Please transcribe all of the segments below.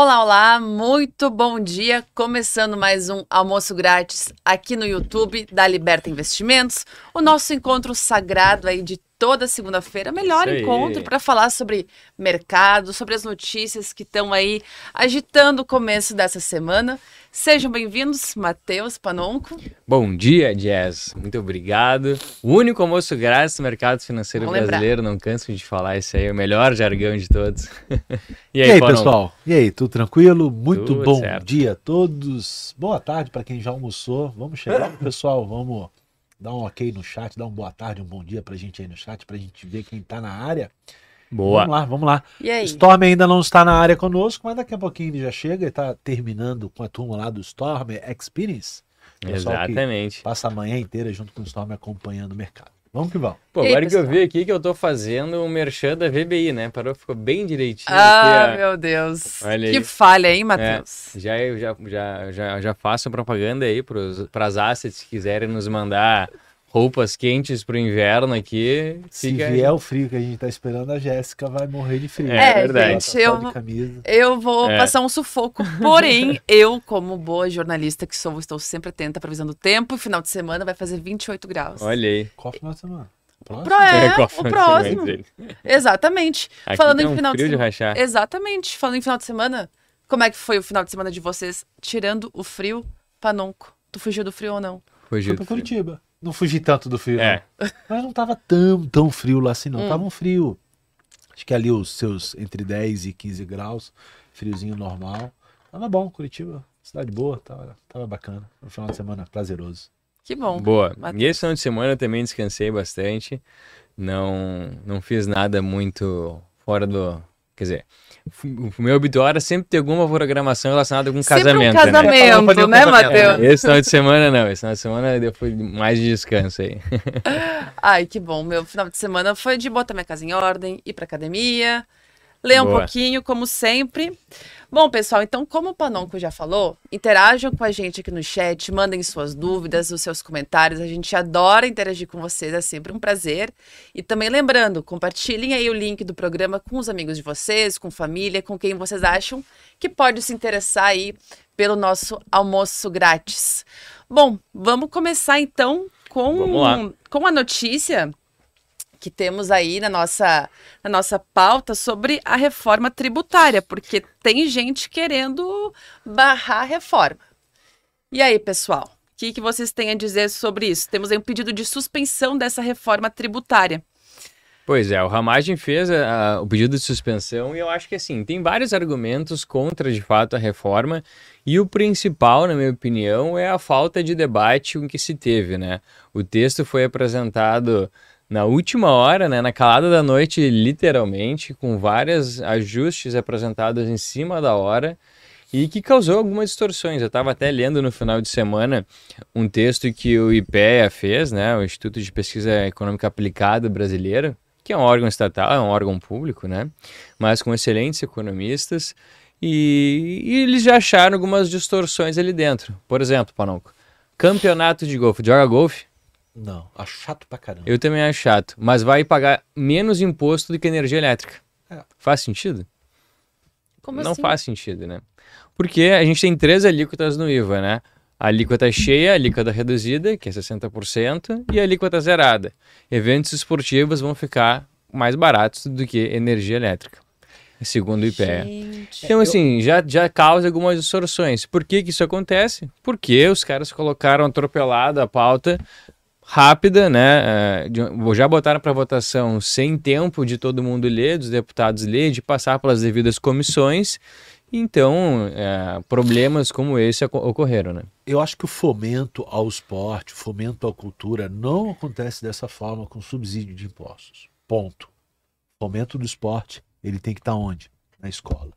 Olá, olá, muito bom dia. Começando mais um almoço grátis aqui no YouTube da Liberta Investimentos, o nosso encontro sagrado aí de toda segunda-feira, melhor encontro para falar sobre mercado, sobre as notícias que estão aí agitando o começo dessa semana. Sejam bem-vindos, Matheus Panonco. Bom dia, Jazz. Muito obrigado. O único almoço grátis do mercado financeiro Vamos lembrar. brasileiro, não canso de falar isso aí, é o melhor jargão de todos. E aí, Panão? pessoal? E aí, tudo tranquilo? Muito Tudo bom certo. dia a todos. Boa tarde para quem já almoçou. Vamos chegando, pessoal. Vamos dar um ok no chat, dar um boa tarde, um bom dia pra gente aí no chat, pra gente ver quem tá na área. Boa. Vamos lá, vamos lá. E aí? Storm ainda não está na área conosco, mas daqui a pouquinho ele já chega e tá terminando com a turma lá do Storm Experience. Exatamente. Passa a manhã inteira junto com o Storm acompanhando o mercado. Vamos que vamos. Pô, E aí, agora que eu vi aqui que eu tô fazendo o merchan da VBI, né? Parou, ficou bem direitinho Ah, aqui. meu Deus. Olha que aí. falha, hein, Matheus? Já, eu já, já, já, já faço propaganda aí para as assets que quiserem nos mandar roupas quentes pro inverno aqui. Se fica- vier o frio que a gente tá esperando, a Jéssica vai morrer de frio. É, É, verdade. Tá gente, eu- camisa. Eu vou É. passar um sufoco, porém, eu, como boa jornalista que sou, estou sempre atenta à previsão do tempo. Final de semana vai fazer 28 graus. Olha aí. Qual final de semana? Próximo? Pro- é, qual o próximo. dele? Exatamente. Aqui Falando tá em um final de frio de semana. rachar. Exatamente. Falando em final de semana, como é que foi o final de semana de vocês? Tirando o frio, Panonco. Tu fugiu do frio ou não? Fugiu Fui do pra frio. Curitiba. Não fugi tanto do frio, É. não. Mas não tava tão, tão frio lá assim, não. Hum. Tava um frio. Acho que ali os seus entre 10 e 15 graus. Friozinho normal. Tava bom, Curitiba. Cidade boa, tava, tava bacana. Um final de semana prazeroso. Que bom. Boa. Matheus. E esse final de semana eu também descansei bastante. Não, não fiz nada muito fora do. Quer dizer, o meu habitual era sempre ter alguma programação relacionada com Sempre casamento. um né? casamento, Fazer um né. Matheus? Esse final de semana não. Esse final de semana eu fui mais de descanso aí. Ai, que bom. Meu final de semana foi de botar minha casa em ordem, ir pra academia, ler um Boa. pouquinho, como sempre. Bom, pessoal, então, como o Panonco já falou, interajam com a gente aqui no chat, mandem suas dúvidas, os seus comentários. A gente adora interagir com vocês, é sempre um prazer. E também lembrando, compartilhem aí o link do programa com os amigos de vocês, com família, com quem vocês acham que pode se interessar aí pelo nosso almoço grátis. Bom, vamos começar então com, Vamos lá. com a notícia que temos aí na nossa, na nossa pauta sobre a reforma tributária, porque tem gente querendo barrar a reforma. E aí, pessoal, o que, que vocês têm a dizer sobre isso? Temos aí um pedido de suspensão dessa reforma tributária. Pois é, o Ramagem fez a- o pedido de suspensão e eu acho que assim, tem vários argumentos contra de fato a reforma e o principal, na minha opinião, é a falta de debate com que se teve, né? O texto foi apresentado na última hora, né, na calada da noite, literalmente, com vários ajustes apresentados em cima da hora e que causou algumas distorções. Eu estava até lendo no final de semana um texto que o IPEA fez, né, o Instituto de Pesquisa Econômica Aplicada Brasileiro, que é um órgão estatal, é um órgão público, né, mas com excelentes economistas, e, e eles já acharam algumas distorções ali dentro. Por exemplo, Panonco, campeonato de golfe, joga golfe? Não, acho chato pra caramba. Eu também acho chato, mas vai pagar menos imposto do que energia elétrica. É. Faz sentido? Como não assim? faz sentido, né? Porque a gente tem três alíquotas no IVA, né? A alíquota cheia, a alíquota reduzida, que é 60%, e a alíquota zerada. Eventos esportivos vão ficar mais baratos do que energia elétrica, segundo o IPEA. Gente. Então, assim, já, já causa algumas distorções. Por que, que isso acontece? Porque os caras colocaram atropelado a pauta rápida, né? de- Já botaram para votação sem tempo de todo mundo ler, dos deputados ler, de passar pelas devidas comissões. Então, eh, problemas como esse oco- ocorreram, né? Eu acho que o fomento ao esporte, o fomento à cultura não acontece dessa forma com subsídio de impostos. Ponto. O fomento do esporte, ele tem que estar onde? Na escola.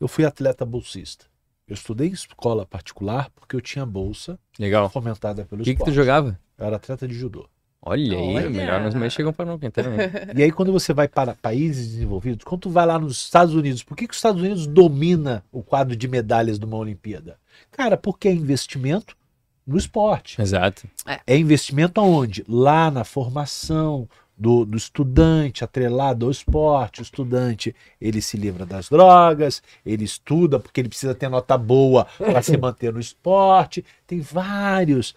Eu fui atleta bolsista. Eu estudei em escola particular porque eu tinha bolsa Legal. fomentada pelo O que, que tu esporte. jogava? Eu era atleta de judô. Olha aí, Olha. melhor nós mais chegam para não então, né? E aí, quando você vai para países desenvolvidos, quando tu vai lá nos Estados Unidos, por que, que os Estados Unidos domina o quadro de medalhas de uma Olimpíada? Cara, porque é investimento no esporte. Exato. É investimento aonde? Lá na formação, do, do estudante atrelado ao esporte. O estudante ele se livra das drogas, ele estuda porque ele precisa ter nota boa para se manter no esporte. Tem vários.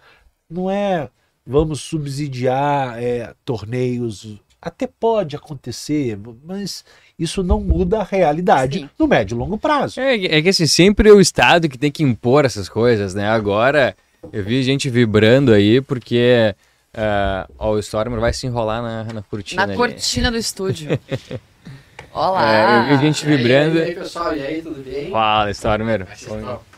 Não é vamos subsidiar é, torneios. Até pode acontecer, mas isso não muda a realidade Sim. no médio e longo prazo. É, é que assim, sempre é o Estado que tem que impor essas coisas, né? Agora, eu vi gente vibrando aí porque ah, ó, o Stormer vai se enrolar na, na cortina. Na ali. cortina do estúdio. Olá. É, eu vi gente vibrando. E aí, pessoal, e aí, tudo bem? Fala, Stormer.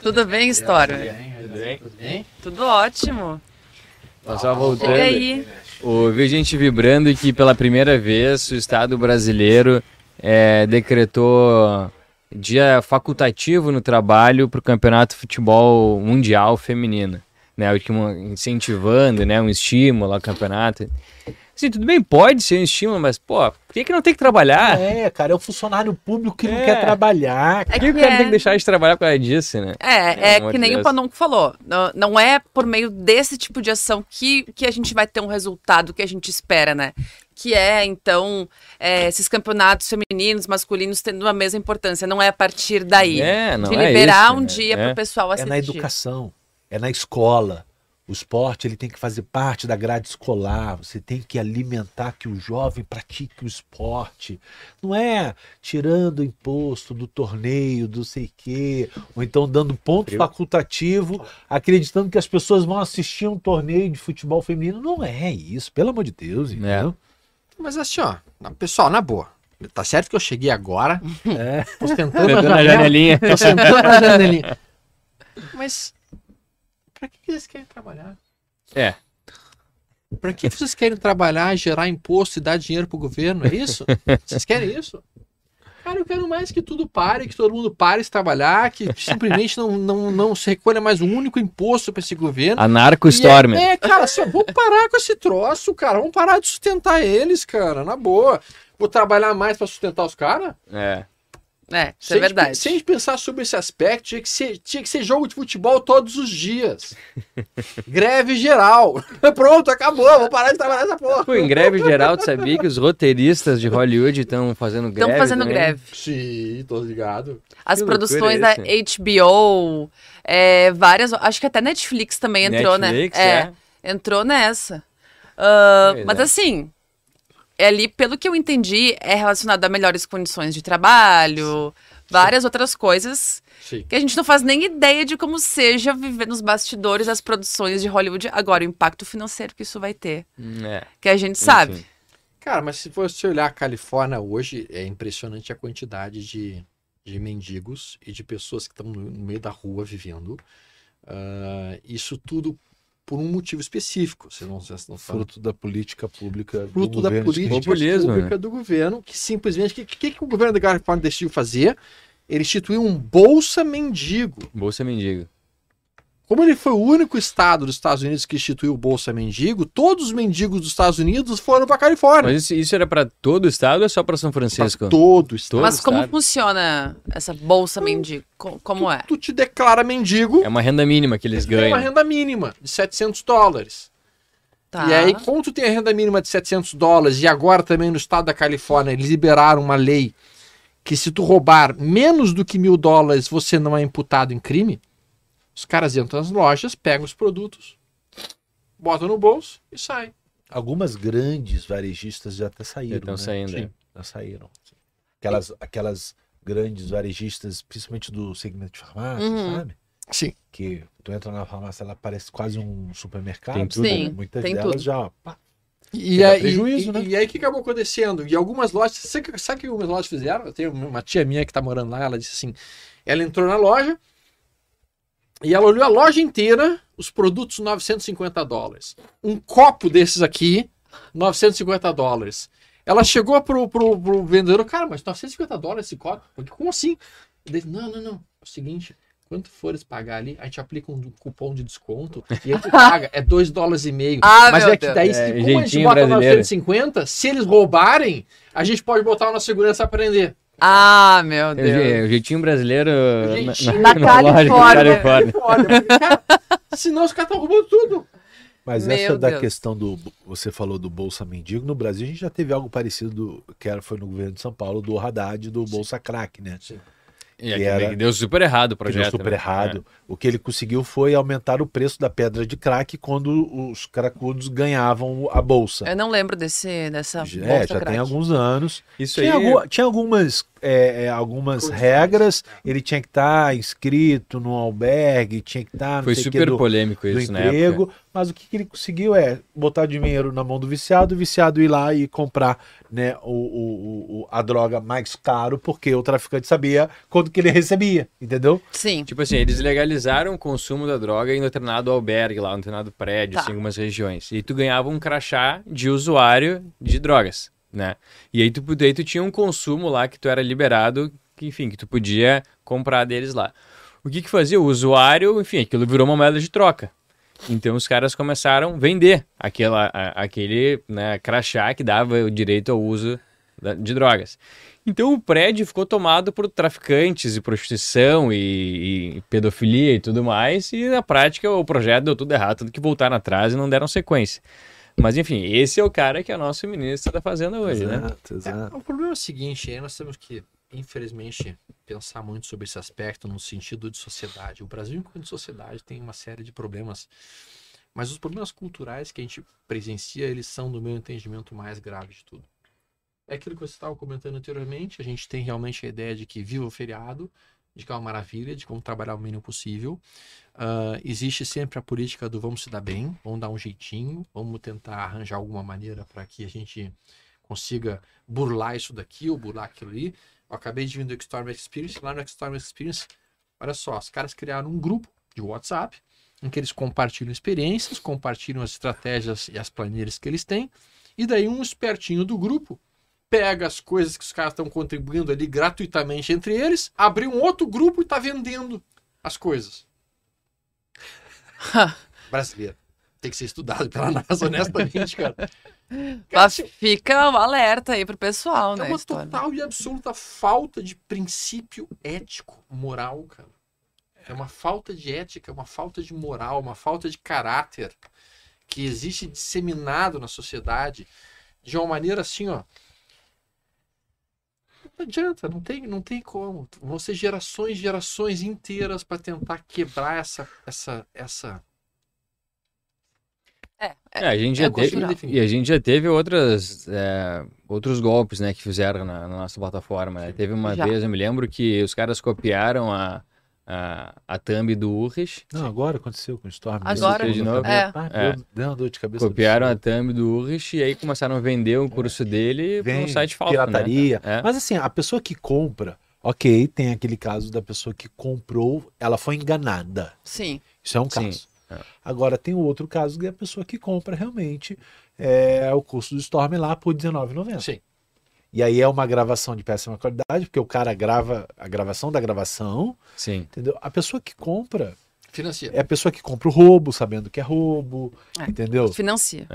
Tudo bem, História? Tudo bem? Tudo bem? Tudo ótimo. Nós só E voltando. aí? Eu vi gente vibrando que pela primeira vez o Estado brasileiro é, decretou dia facultativo no trabalho para o Campeonato de Futebol Mundial Feminino. Né, o que um- incentivando né, um estímulo ao campeonato. Assim, tudo bem, pode ser um estímulo, mas, pô, por que, que não tem que trabalhar? É, cara, é o funcionário público que não É. quer trabalhar. É Por que, que o cara é- tem que deixar de trabalhar por causa disso, né? É, é que nem Deus. o Panonco falou. Não, não é por meio desse tipo de ação que, que a gente vai ter um resultado que a gente espera, né? Que é, então, é, esses campeonatos femininos, masculinos tendo a mesma importância. Não é a partir daí. É, não de é liberar isso, um né? dia É. pro pessoal É assistir. na educação, é na escola. O esporte ele tem que fazer parte da grade escolar. Você tem que alimentar que o jovem pratique o esporte. Não é tirando imposto do torneio, do sei quê, ou então dando ponto Frio. facultativo, acreditando que as pessoas vão assistir um torneio de futebol feminino. Não é isso, pelo amor de Deus, entendeu? Mas assim, ó, na- pessoal, na boa. Tá certo que eu cheguei agora, É. tô sentando na janelinha. tô sentando na janelinha. Mas, pra que vocês querem trabalhar? É. Pra que vocês querem trabalhar, gerar imposto e dar dinheiro pro governo? É isso? Vocês querem isso? Cara, eu quero mais que tudo pare, que todo mundo pare de trabalhar, que simplesmente não, não, não se recolha mais um único imposto pra esse governo. Anarco Stormer. É, é, cara, assim, ó, vamos parar com esse troço, cara. Vamos parar de sustentar eles, cara, na boa. Vou trabalhar mais pra sustentar os caras? É. É, isso Se é a gente- verdade. Se a gente pensar sobre esse aspecto, tinha que ser, tinha que ser jogo de futebol todos os dias. Greve geral. Pronto, acabou. Vou parar de trabalhar nessa porra. Pô, em greve geral, tu sabia que os roteiristas de Hollywood estão fazendo greve? Estão fazendo também? greve. Sim, tô ligado. As Que produções da HBO, é, várias. Acho que até Netflix também entrou, Netflix, né? entrou nessa. Pois mas é. assim, é ali, pelo que eu entendi, é relacionado a melhores condições de trabalho, várias outras coisas Sim. que a gente não faz nem ideia de como seja viver nos bastidores das produções de Hollywood agora, o impacto financeiro que isso vai ter, Hum, É. que a gente sabe. Enfim. Cara, mas se você olhar a Califórnia hoje, é impressionante a quantidade de, de mendigos e de pessoas que estão no, meio da rua vivendo. Ah, isso tudo por um motivo específico. Você não, vocês não Fruto da política pública. do fruto da governo política Populismo, pública né? do governo, que simplesmente. O que, que, que o governo da Califórnia decidiu fazer? Ele instituiu um Bolsa Mendigo. Bolsa Mendigo. Como ele foi o único estado dos Estados Unidos que instituiu o Bolsa Mendigo, todos os mendigos dos Estados Unidos foram para Califórnia. Mas isso, isso era pra todo o estado ou é só pra São Pra Francisco? todo o estado. Mas como estado. funciona essa bolsa mendigo? Co- Como é? Tu te declara mendigo, É uma renda mínima que eles tu tem uma ganham. renda mínima de 700 dólares. Tá. E aí, como tu tem a renda mínima de 700 dólares, e agora também no estado da Califórnia eles liberaram uma lei que se tu roubar menos do que mil dólares, você não é imputado em crime, os caras entram nas lojas, pegam os produtos, botam no bolso e saem. Algumas grandes varejistas já até saíram. Já estão né? saindo, Sim, é. Já saíram. Aquelas, aquelas grandes varejistas, principalmente do segmento de farmácia, Uhum. sabe? Sim. Que tu entra na farmácia, ela parece quase um supermercado. Tem tudo, Sim, né? Muitas tem delas tudo. já. pá, E aí, prejuízo, e, né? e aí, o que acabou acontecendo? E algumas lojas, sabe, o que- sabe o que algumas lojas fizeram? Eu tenho uma tia minha que tá morando lá, ela disse assim: ela entrou na loja e ela olhou a loja inteira, os produtos 950 dólares. Um copo desses aqui, 950 dólares. Ela chegou pro, pro, pro vendedor, cara, mas 950 dólares esse copo? Como assim? Ele disse, não, não, não. É o seguinte, quando tu fores pagar ali, a gente aplica um cupom de desconto e tu paga, é 2 dólares e meio. Ah, Mas é que daí, É, como a gente bota brasileiro. 950, se eles roubarem, a gente pode botar uma segurança pra prender. Ah, meu É Deus. je- o jeitinho brasileiro jeitinho na, na na loja Califórnia. Califórnia. Cara, senão os caras estão roubando tudo. Mas Meu essa da Deus. questão do. Você falou do Bolsa Mendigo. No Brasil, a gente já teve algo parecido, do, que era, foi no governo de São Paulo, do Haddad, do Bolsa Crack, né? Sim. E Que aqui era- deu super errado o Que projeto. deu super né? errado. O que ele conseguiu foi aumentar o preço da pedra de crack quando os cracudos ganhavam a bolsa. Eu não lembro desse, dessa é, já crack. tem alguns anos. É. Isso Tinha, aí. algu- tinha algumas, é, é, algumas Condições. regras. Ele tinha que estar inscrito no albergue, tinha que estar no Foi super do, polêmico isso emprego. Mas o que, que ele conseguiu é botar dinheiro na mão do viciado, o viciado ir lá e comprar né, o, o- o- a droga mais caro, porque o traficante sabia quanto que ele recebia, entendeu? Sim. Tipo assim, eles legalizaram o consumo da droga em determinado albergue lá, em determinado prédio, Tá. assim, em algumas regiões. E tu ganhava um crachá de usuário de drogas, né? E aí tu, daí tu tinha um consumo lá que tu era liberado, que, enfim, que tu podia comprar deles lá. O que que fazia? O usuário, enfim, aquilo virou uma moeda de troca. Então os caras começaram a vender aquela, a- aquele né, crachá que dava o direito ao uso da- de drogas. Então o prédio ficou tomado por traficantes e prostituição e, e pedofilia e tudo mais, e na prática o projeto deu tudo errado, tudo que voltaram atrás e não deram sequência. Mas enfim, esse é o cara que é nosso ministro da Fazenda hoje, né? Exato, exato. É, o problema é o seguinte, nós temos que, infelizmente, pensar muito sobre esse aspecto no sentido de sociedade. O Brasil, enquanto sociedade, tem uma série de problemas, mas os problemas culturais que a gente presencia, eles são, no meu entendimento, o mais grave de tudo. É aquilo que você estava comentando anteriormente, a gente tem realmente a ideia de que viva o feriado, de que é uma maravilha, de como trabalhar o mínimo possível. Ah, existe sempre a política do vamos se dar bem, vamos dar um jeitinho, vamos tentar arranjar alguma maneira para que a gente consiga burlar isso daqui ou burlar aquilo ali. Eu acabei de vir do Storm Experience, lá no Storm Experience, olha só, os caras criaram um grupo de WhatsApp em que eles compartilham experiências, compartilham as estratégias e as planilhas que eles têm, e daí um espertinho do grupo pega as coisas que os caras estão contribuindo ali gratuitamente entre eles, abre um outro grupo e está vendendo as coisas. Brasileiro. Tem que ser estudado pela NASA, honestamente, cara. Cara, Mas fica um alerta aí pro pessoal, É né? uma história. total e absoluta falta de princípio ético, moral, cara. É uma falta de ética, uma falta de moral, uma falta de caráter que existe disseminado na sociedade de uma maneira assim, ó. Não adianta, não tem, não tem como. Vão ser gerações, gerações inteiras para tentar quebrar essa, essa, essa. É, É, a gente é já teve, e a gente já teve outras, é, outros golpes, né, que fizeram na, na nossa plataforma. né? Teve uma Já. vez, eu me lembro que os caras copiaram a, a, a thumb do Urrich, Não, agora aconteceu com o Storm. Agora, de novo. É. Ah, É. deu, deu uma dor de cabeça. copiaram a thumb do Urrich e aí começaram a vender o curso dele para Vem um site falso, pirataria. né? É. Mas assim, a pessoa que compra, ok, tem aquele caso da pessoa que comprou, ela foi enganada. Sim. Isso é um Sim, caso. é. Agora tem o outro caso que é a pessoa que compra realmente é, o curso do Storm lá por R$19,90. Sim. E aí é uma gravação de péssima qualidade, porque o cara grava a gravação da gravação, Sim. entendeu? A pessoa que compra Financia. é a pessoa que compra o roubo, sabendo que é roubo, É. entendeu? Financia.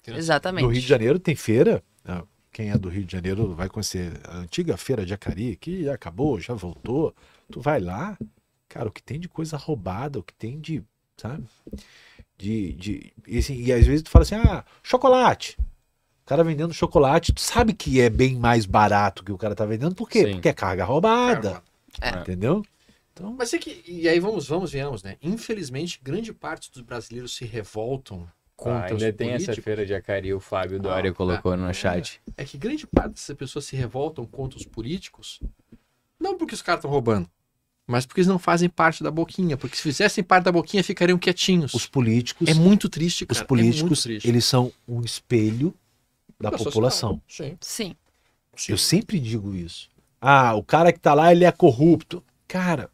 Financia. Exatamente. No Rio de Janeiro tem feira. ah, Quem é do Rio de Janeiro vai conhecer a antiga feira de Acari, que já acabou, já voltou. Tu vai lá, cara, o que tem de coisa roubada, o que tem de, sabe? De, de e, assim, e às vezes tu fala assim, ah, chocolate. O cara vendendo chocolate, tu sabe que é bem mais barato que o cara tá vendendo, por quê? Sim. Porque é carga roubada, É. entendeu? Então, Mas é que, e aí vamos, vamos, venhamos, né? Infelizmente, grande parte dos brasileiros se revoltam Ah, contra os ainda tem essa políticos. feira de Acari, o Fábio Ah, Dória colocou no chat. É que grande parte dessas pessoas se revoltam contra os políticos, não porque os caras estão roubando, mas porque eles não fazem parte da boquinha. Porque se fizessem parte da boquinha, ficariam quietinhos. os políticos, É muito triste, cara. os é muito políticos, triste. eles são um espelho da Da população. Sim. Sim. sim. Eu sempre digo isso. Ah, o cara que tá lá, ele é corrupto. Cara,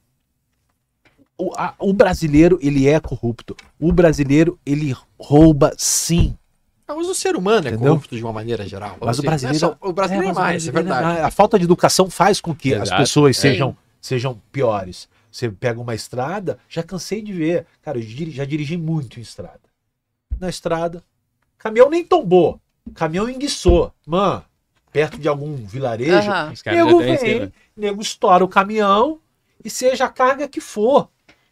o, a- o brasileiro, ele é corrupto. O brasileiro, ele rouba sim. Ah, Mas o ser humano é Entendeu? corrupto de uma maneira geral. Mas o Assim, não é brasileiro- só- o brasileiro é, mas o mais, é brasileiro verdade. A falta de educação faz com que as Exato. pessoas É. sejam, sejam piores. Você pega uma estrada, já cansei de ver. Cara, eu já dirigi muito em estrada. Na estrada, caminhão nem tombou. Caminhão enguiçou. Mano, perto de algum vilarejo, já nego vem, nego estoura o caminhão e seja a carga que for.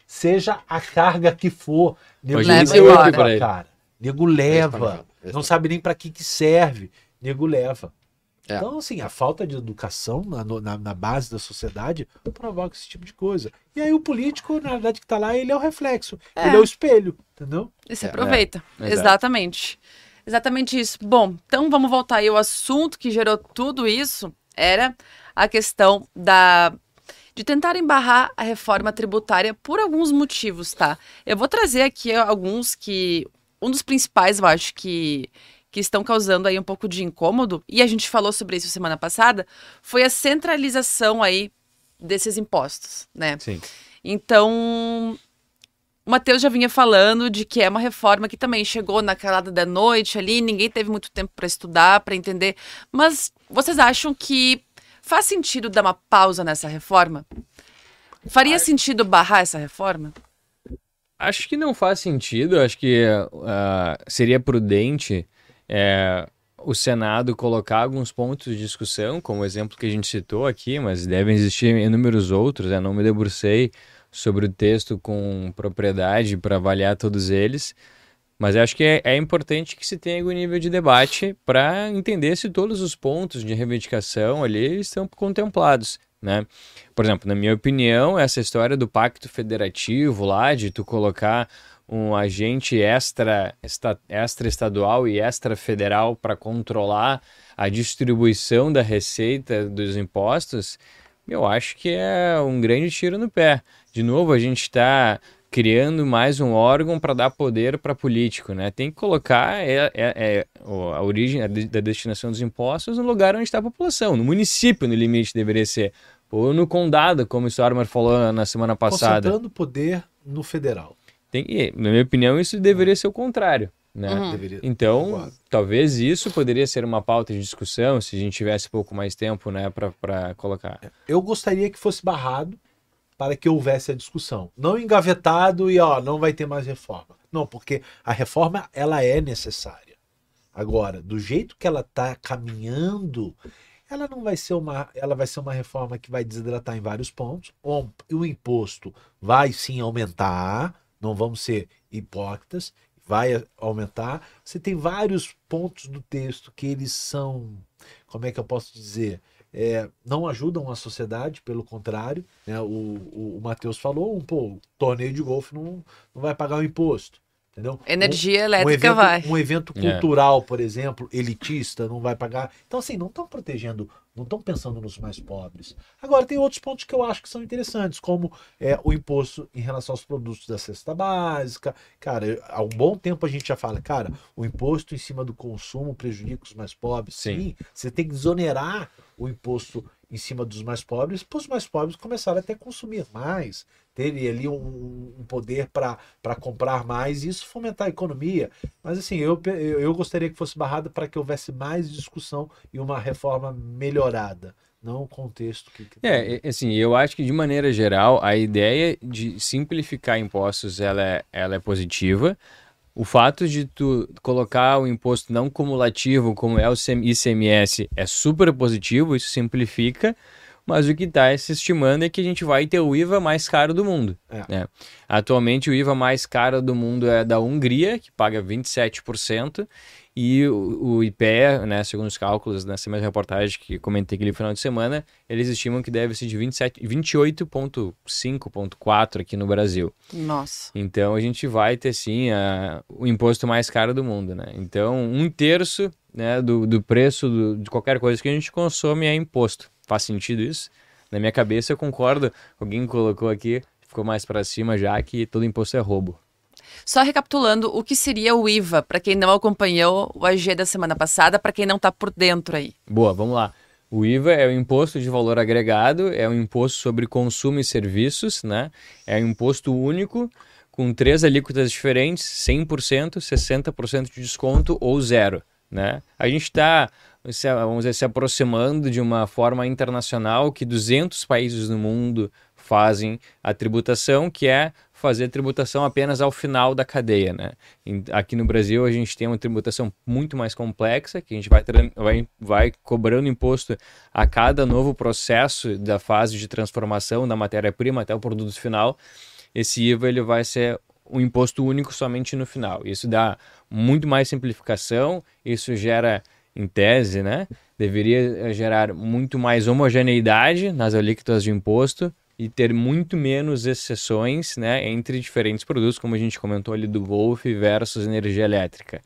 Seja a carga que for. Nego Leva embora. pra cara. nego leva. não sabe nem para que, que serve, nego leva. É. Então, assim, a falta de educação na, na, na base da sociedade provoca esse tipo de coisa. E aí o político, na verdade, que tá lá, ele é o reflexo. É. Ele é o espelho, entendeu? E se É, aproveita. é, exato. Exatamente. Exatamente isso. Bom, então vamos voltar aí. O assunto que gerou tudo isso era a questão da de tentar embarrar a reforma tributária por alguns motivos, tá? Eu vou trazer aqui alguns que um dos principais, eu acho que que estão causando aí um pouco de incômodo, e a gente falou sobre isso semana passada, foi a centralização aí desses impostos, né? Sim. Então, o Matheus já vinha falando de que é uma reforma que também chegou na calada da noite ali, ninguém teve muito tempo para estudar, para entender. Mas vocês acham que faz sentido dar uma pausa nessa reforma? Faria sentido barrar essa reforma? Acho que não faz sentido. Acho que ah, seria prudente é, o Senado colocar alguns pontos de discussão, como o exemplo que a gente citou aqui, mas devem existir inúmeros outros. Eu não me debrucei sobre o texto com propriedade para avaliar todos eles. Mas acho que é, é importante que se tenha algum nível de debate para entender se todos os pontos de reivindicação ali estão contemplados, né? Por exemplo, na minha opinião, essa história do pacto federativo lá, de tu colocar um agente extra, extra estadual e extra federal para controlar a distribuição da receita dos impostos, eu acho que é um grande tiro no pé. De novo, a gente está criando mais um órgão para dar poder para político, né? Tem que colocar é, é, é, a origem a de- da destinação dos impostos no lugar onde está a população, no município, no limite deveria ser, ou no condado, como o Stormer falou na semana passada. Concentrando poder no federal. Tem, na minha opinião, isso deveria ser o contrário, né? Uhum. Então, Concordo. talvez isso poderia ser uma pauta de discussão, se a gente tivesse pouco mais tempo, né, para colocar. Eu gostaria que fosse barrado para que houvesse a discussão. Não engavetado e ó, não vai ter mais reforma. Não, porque a reforma ela é necessária. Agora, do jeito que ela está caminhando, ela não vai ser uma, ela vai ser uma reforma que vai desidratar em vários pontos. O, o imposto vai sim aumentar, não vamos ser hipócritas, vai aumentar. Você tem vários pontos do texto que eles são, como é que eu posso dizer, é, não ajudam a sociedade, pelo contrário. Né? O, o, o Matheus falou, um, pô, torneio de golfe não, não vai pagar o imposto. Entendeu? Energia um elétrica evento, vai. Um evento É. cultural, por exemplo, elitista, não vai pagar. Então, assim, não estão protegendo, não estão pensando nos mais pobres. Agora, tem outros pontos que eu acho que são interessantes, como é, o imposto em relação aos produtos da cesta básica. Cara, eu- há um bom tempo a gente já fala, cara, o imposto em cima do consumo prejudica os mais pobres. Sim. Sim, você tem que desonerar o imposto em cima dos mais pobres, para os mais pobres começarem até a consumir mais, terem ali um, um poder para comprar mais e isso fomentar a economia. Mas assim, eu, eu, gostaria que fosse barrado para que houvesse mais discussão e uma reforma melhorada, não o contexto que. É, e- assim, eu acho que de maneira geral a ideia de simplificar impostos ela é, ela é positiva. O fato de tu colocar o imposto não cumulativo, como é o CM ICMS, é super positivo, isso simplifica, mas o que está se estimando é que a gente vai ter o IVA mais caro do mundo. É. né? Atualmente o IVA mais caro do mundo é da Hungria, que paga 27%, e o, o IPEA, né, segundo os cálculos nessa mesma reportagem que comentei aquele final de semana, eles estimam que deve ser de 27 28,5,4 aqui no Brasil. Nossa. Então a gente vai ter sim a- o imposto mais caro do mundo, né? Então um terço né, do, do preço do- de qualquer coisa que a gente consome é imposto. Faz sentido isso? Na minha cabeça eu concordo. Alguém colocou aqui, ficou mais para cima já que todo imposto é roubo. Só recapitulando, o que seria o IVA, para quem não acompanhou o AG da semana passada, para quem não tá por dentro aí? Boa, vamos lá. O IVA é o imposto de valor agregado, é um imposto sobre consumo e serviços, né? É um imposto único com três alíquotas diferentes, 100%, 60% de desconto ou zero, né? A gente está, vamos dizer, se aproximando de uma forma internacional que 200 países no mundo fazem a tributação, que é fazer tributação apenas ao final da cadeia, né? Aqui no Brasil a gente tem uma tributação muito mais complexa, que a gente vai, vai, vai cobrando imposto a cada novo processo da fase de transformação da matéria-prima até o produto final. Esse IVA ele vai ser o imposto único somente no final. Isso dá muito mais simplificação, isso gera, em tese, né? Deveria gerar muito mais homogeneidade nas alíquotas de imposto e ter muito menos exceções né, entre diferentes produtos, como a gente comentou ali do Golf versus energia elétrica.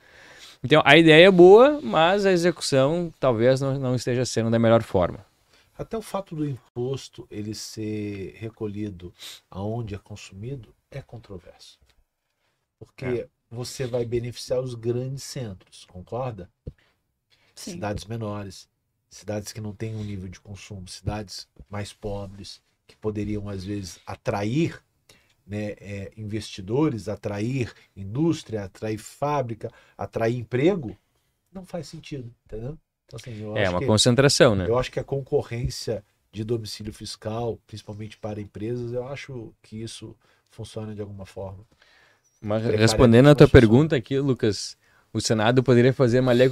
Então a ideia é boa, mas a execução talvez não, não esteja sendo da melhor forma. Até o fato do imposto ele ser recolhido aonde é consumido é controverso. Porque é. você vai beneficiar os grandes centros, concorda? Sim. Cidades menores, cidades que não têm um nível de consumo, cidades mais pobres, que poderiam às vezes atrair né, é, investidores, atrair indústria, atrair fábrica, atrair emprego, não faz sentido, entendeu? Então, assim, é uma que, concentração, né? Eu acho que a concorrência de domicílio fiscal, principalmente para empresas, eu acho que isso funciona de alguma forma. Mas, respondendo a tua pergunta aqui, Lucas, o Senado poderia fazer uma lei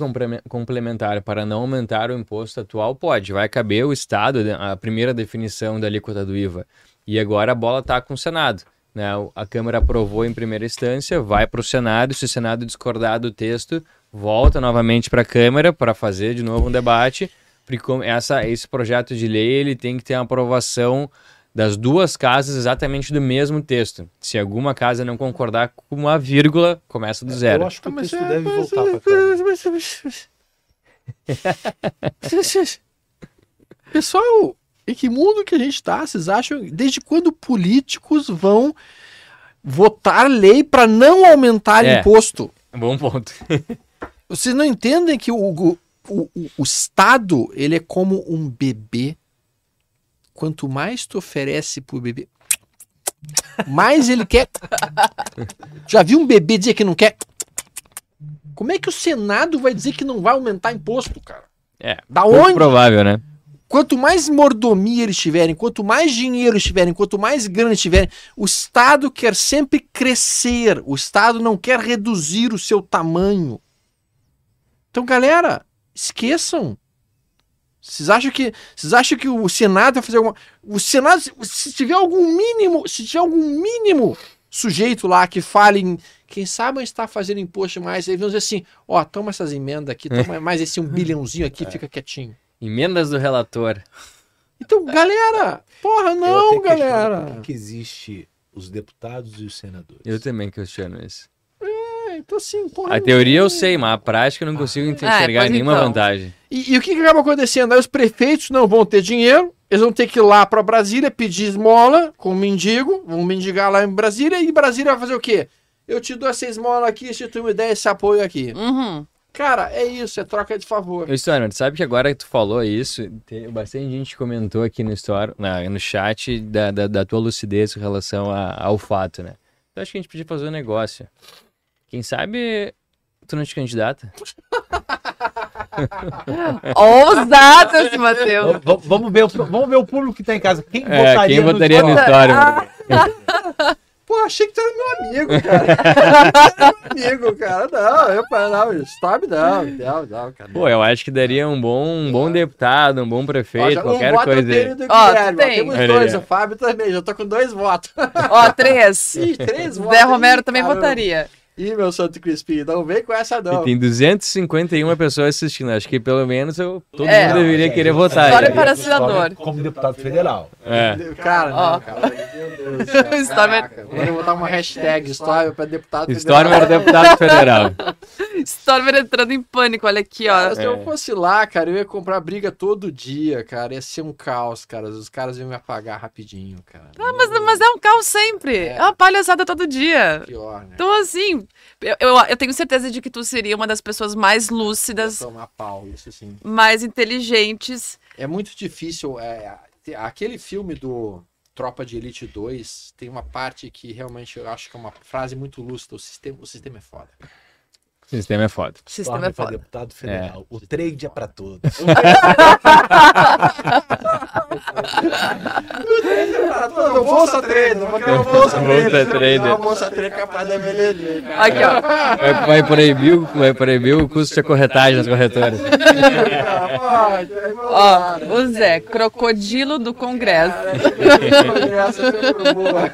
complementar para não aumentar o imposto atual? Pode, vai caber o Estado, a primeira definição da alíquota do IVA. E agora a bola está com o Senado. Né? A Câmara aprovou em primeira instância, vai para o Senado, se o Senado discordar do texto, volta novamente para a Câmara para fazer de novo um debate, essa, esse projeto de lei ele tem que ter uma aprovação das duas casas exatamente do mesmo texto. Se alguma casa não concordar com uma vírgula, começa do zero. Eu acho que o texto deve voltar para a Câmara. Pessoal, em que mundo que a gente está? Vocês acham? Desde quando políticos vão votar lei para não aumentar é, imposto? Bom ponto. Vocês não entendem que o, o, o, o Estado ele é como um bebê. Quanto mais tu oferece pro bebê, mais ele quer. Já viu um bebê dizer que não quer? Como é que o Senado vai dizer que não vai aumentar imposto, cara? É. Da onde? provável, né? Quanto mais mordomia eles tiverem, quanto mais dinheiro eles tiverem, quanto mais grana eles tiverem, o Estado quer sempre crescer. O Estado não quer reduzir o seu tamanho. Então, galera, esqueçam. Vocês acham que vocês acham que o Senado vai fazer alguma o Senado se tiver algum mínimo, se tiver algum mínimo sujeito lá que fale em, quem sabe está fazendo imposto mais, aí vão dizer assim, ó, toma essas emendas aqui, toma mais esse um bilhãozinho aqui, fica quietinho. Emendas do relator. Então, galera, porra, não, galera. que existe os deputados e os senadores. Eu também questiono isso. É, então assim, porra. A teoria eu sei, mas a prática eu não consigo ah, enxergar é, nenhuma então. vantagem. E, e, o que, que acaba acontecendo? Aí os prefeitos não vão ter dinheiro, eles vão ter que ir lá para Brasília pedir esmola com um mendigo, vão mendigar lá em Brasília, e Brasília vai fazer o quê? Eu te dou essa esmola aqui, se tu me der esse apoio aqui. Uhum. Cara, é isso, é troca de favor. Stormer, sabe que agora que tu falou isso, tem, bastante gente comentou aqui no, story, na, no chat da, da, da, tua lucidez com relação a, ao fato, né? Eu acho que a gente podia fazer um negócio. Quem sabe tu não te candidata? Ousado esse Matheus. Vamos ver, vamos ver o público que tá em casa. Quem é, votaria, quem votaria no, no Story? Pô, achei que tu era meu amigo, cara. meu amigo, cara. Não, eu não, stop não, não, não, cara. Pô, eu acho que daria um bom, um bom deputado, um bom prefeito, Ó, qualquer um coisa aí. Do Ó, Guilherme, tem. Temos dois, o Fábio também, já tô com dois votos. Ó, três. Ih, três votos. Zé Romero também votaria. Ih, meu santo Crispim, não vem com essa não. E tem 251 pessoas assistindo. Acho que pelo menos eu, todo é, mundo deveria querer votar. História para senador. Como deputado federal. É. Cara, não, cara. Meu Deus. História... Vou botar uma hashtag, história para deputado federal. História para deputado federal. Stormer entrando em pânico, olha aqui, ó. Cara, se eu fosse lá, cara, eu ia comprar briga todo dia, cara. Ia ser um caos, cara. Os caras iam me apagar rapidinho, cara. Ah, mas, mas é um caos sempre. É, é uma palhaçada todo dia. Pior, né? Então, assim, eu, eu, eu, tenho certeza de que tu seria uma das pessoas mais lúcidas. Tomar pau, isso sim. Mais inteligentes. É muito difícil. É, aquele filme do Tropa de Elite 2 tem uma parte que realmente eu acho que é uma frase muito lúcida. O sistema, o sistema é foda. O sistema é foda. O sistema é pra foda. deputado federal. O trade é pra todos. Não, bolsa trader, não vou uma bolsa trader. Uma bolsa trader capaz da cara. Aqui, ó. Vai, vai proibir, o- vai proibir o custo de corretagem nas corretoras. Ó, o Zé, crocodilo do Congresso. Boa.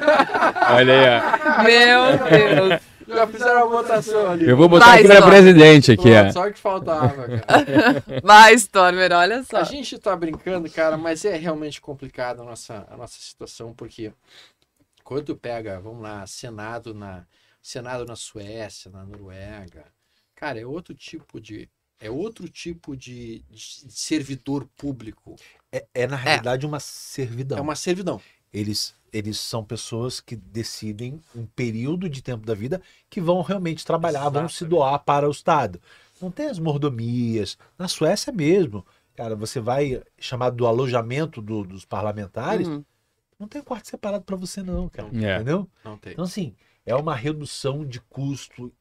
Olha aí, ó. Meu Deus. Já fizeram a votação ali. Eu vou botar Vai, aqui pra presidente aqui, Pô, ó. Só que faltava, cara. Vai, Stormer, olha só. A gente tá brincando, cara, mas é realmente complicado a nossa, a nossa situação, porque quando tu pega, vamos lá, Senado na, Senado na Suécia, na Noruega, cara, é outro tipo de. É outro tipo de, de servidor público. É, é, na realidade uma servidão. É uma servidão. Eles, eles são pessoas que decidem um período de tempo da vida que vão realmente trabalhar, vão se doar para o Estado. Não tem as mordomias. Na Suécia mesmo. Cara, você vai chamado do alojamento do- dos parlamentares, Uhum. não tem quarto separado para você não, cara. É. Entendeu? Não tem. Então, assim, é uma redução de custo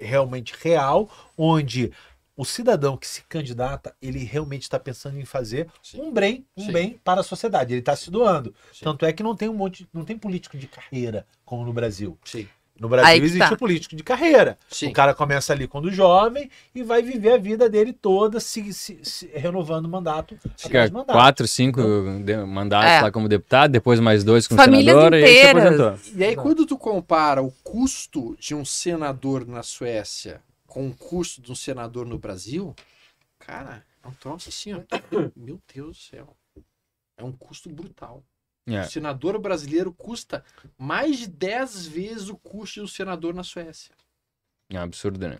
realmente real, onde o cidadão que se candidata, ele realmente está pensando em fazer Sim. um bem, um Sim. bem para a sociedade. Ele está se doando. Sim. Tanto é que não tem um monte, não tem político de carreira como no Brasil. Sim. No Brasil existe tá. o político de carreira. Sim. O cara começa ali quando jovem e vai viver a vida dele toda se, se- se- renovando mandato Fica mandato. quatro, cinco de- mandatos É. lá como deputado, depois mais dois como Famílias senador e aí se inteiras. aposentou. E aí, quando tu compara o custo de um senador na Suécia com o custo de um senador no Brasil, cara, é um troço assim, ó. Meu Deus do céu. É um custo brutal. É. O senador brasileiro custa mais de 10 vezes o custo do senador na Suécia. É um absurdo, né?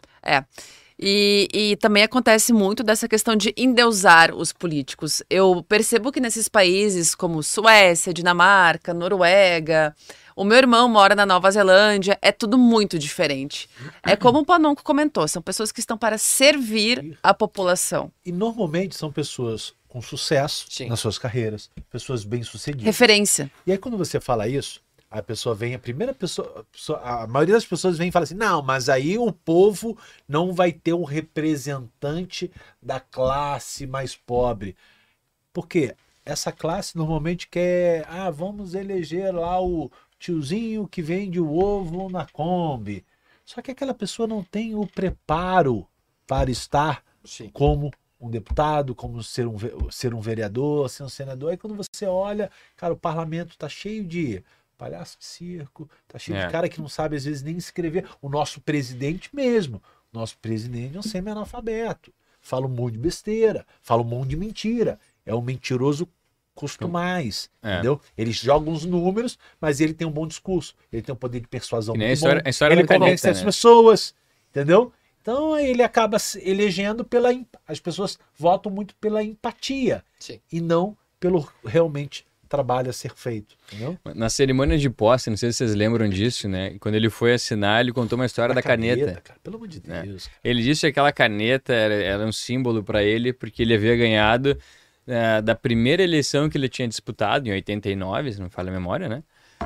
E, e também acontece muito dessa questão de endeusar os políticos. Eu percebo que nesses países como Suécia, Dinamarca, Noruega, o meu irmão mora na Nova Zelândia, é tudo muito diferente. É como o Panonco comentou, são pessoas que estão para servir a população. E normalmente são pessoas com sucesso Sim. nas suas carreiras, pessoas bem-sucedidas. Referência. E aí, quando você fala isso, a pessoa vem, a primeira pessoa, a maioria das pessoas vem e fala assim: não, mas aí o povo não vai ter um representante da classe mais pobre. Por quê? Essa classe normalmente quer, ah, vamos eleger lá o tiozinho que vende o ovo na Kombi. Só que aquela pessoa não tem o preparo para estar Sim. como um deputado, como ser um, ser um vereador, ser um senador. Aí quando você olha, cara, o parlamento tá cheio de palhaço de circo, tá cheio É. de cara que não sabe às vezes nem escrever. O nosso presidente mesmo, nosso presidente é um semi-analfabeto. Fala um monte de besteira, fala um monte de mentira. É um mentiroso custo mais, É. entendeu? Ele joga uns números, mas ele tem um bom discurso, ele tem um poder de persuasão nem a muito história, bom. a história ele da caneta, convence as né? pessoas, entendeu? Então ele acaba se elegendo pela. As pessoas votam muito pela empatia Sim. e não pelo realmente trabalho a ser feito, entendeu? Na cerimônia de posse, não sei se vocês lembram disso, né? Quando ele foi assinar, ele contou uma história da, caneta. cara, pelo amor de É. Deus. Ele disse que aquela caneta era, era um símbolo para ele, porque ele havia ganhado eh, da primeira eleição que ele tinha disputado, em 89, se não me falha a memória, né?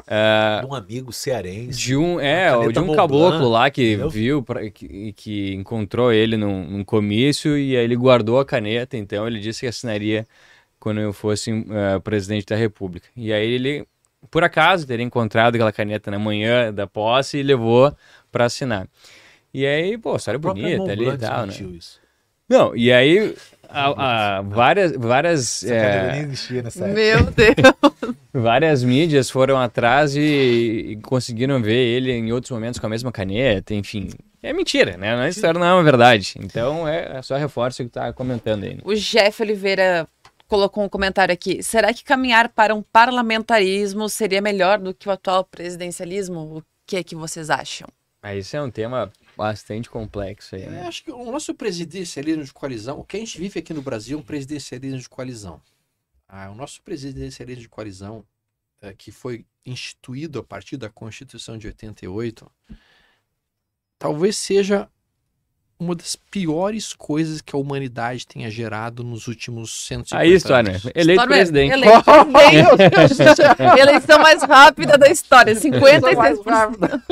Eh, De um amigo cearense. de um, é, de um caboclo lá que entendeu? viu, pra, que, que encontrou ele num, num comício e aí ele guardou a caneta, então ele disse que assinaria quando eu fosse eh, presidente da república. E aí ele, por acaso, teria encontrado aquela caneta na manhã da posse e levou para assinar. E aí, pô, história bonita ali e tal, né? isso. Não, e aí a- a- várias, várias, Essa é, nem existia nessa época. Meu Deus. várias mídias foram atrás e, e conseguiram ver ele em outros momentos com a mesma caneta, enfim. É mentira, né? A história não é uma verdade. Então é, é só reforço o que tá comentando aí. né? O Jeff Oliveira colocou um comentário aqui. Será que caminhar para um parlamentarismo seria melhor do que o atual presidencialismo? O que é que vocês acham? Mas isso é um tema bastante complexo aí, Eu né? acho que o nosso presidencialismo de coalizão, o que a gente vive aqui no Brasil é um presidencialismo de coalizão. Ah, o nosso presidencialismo de coalizão, eh, que foi instituído a partir da Constituição de 88, talvez seja uma das piores coisas que a humanidade tenha gerado nos últimos 150 Aí, história, anos. eleito Stormer, presidente. eleito presidente. Eleição mais rápida da história, 56 Mais rápida.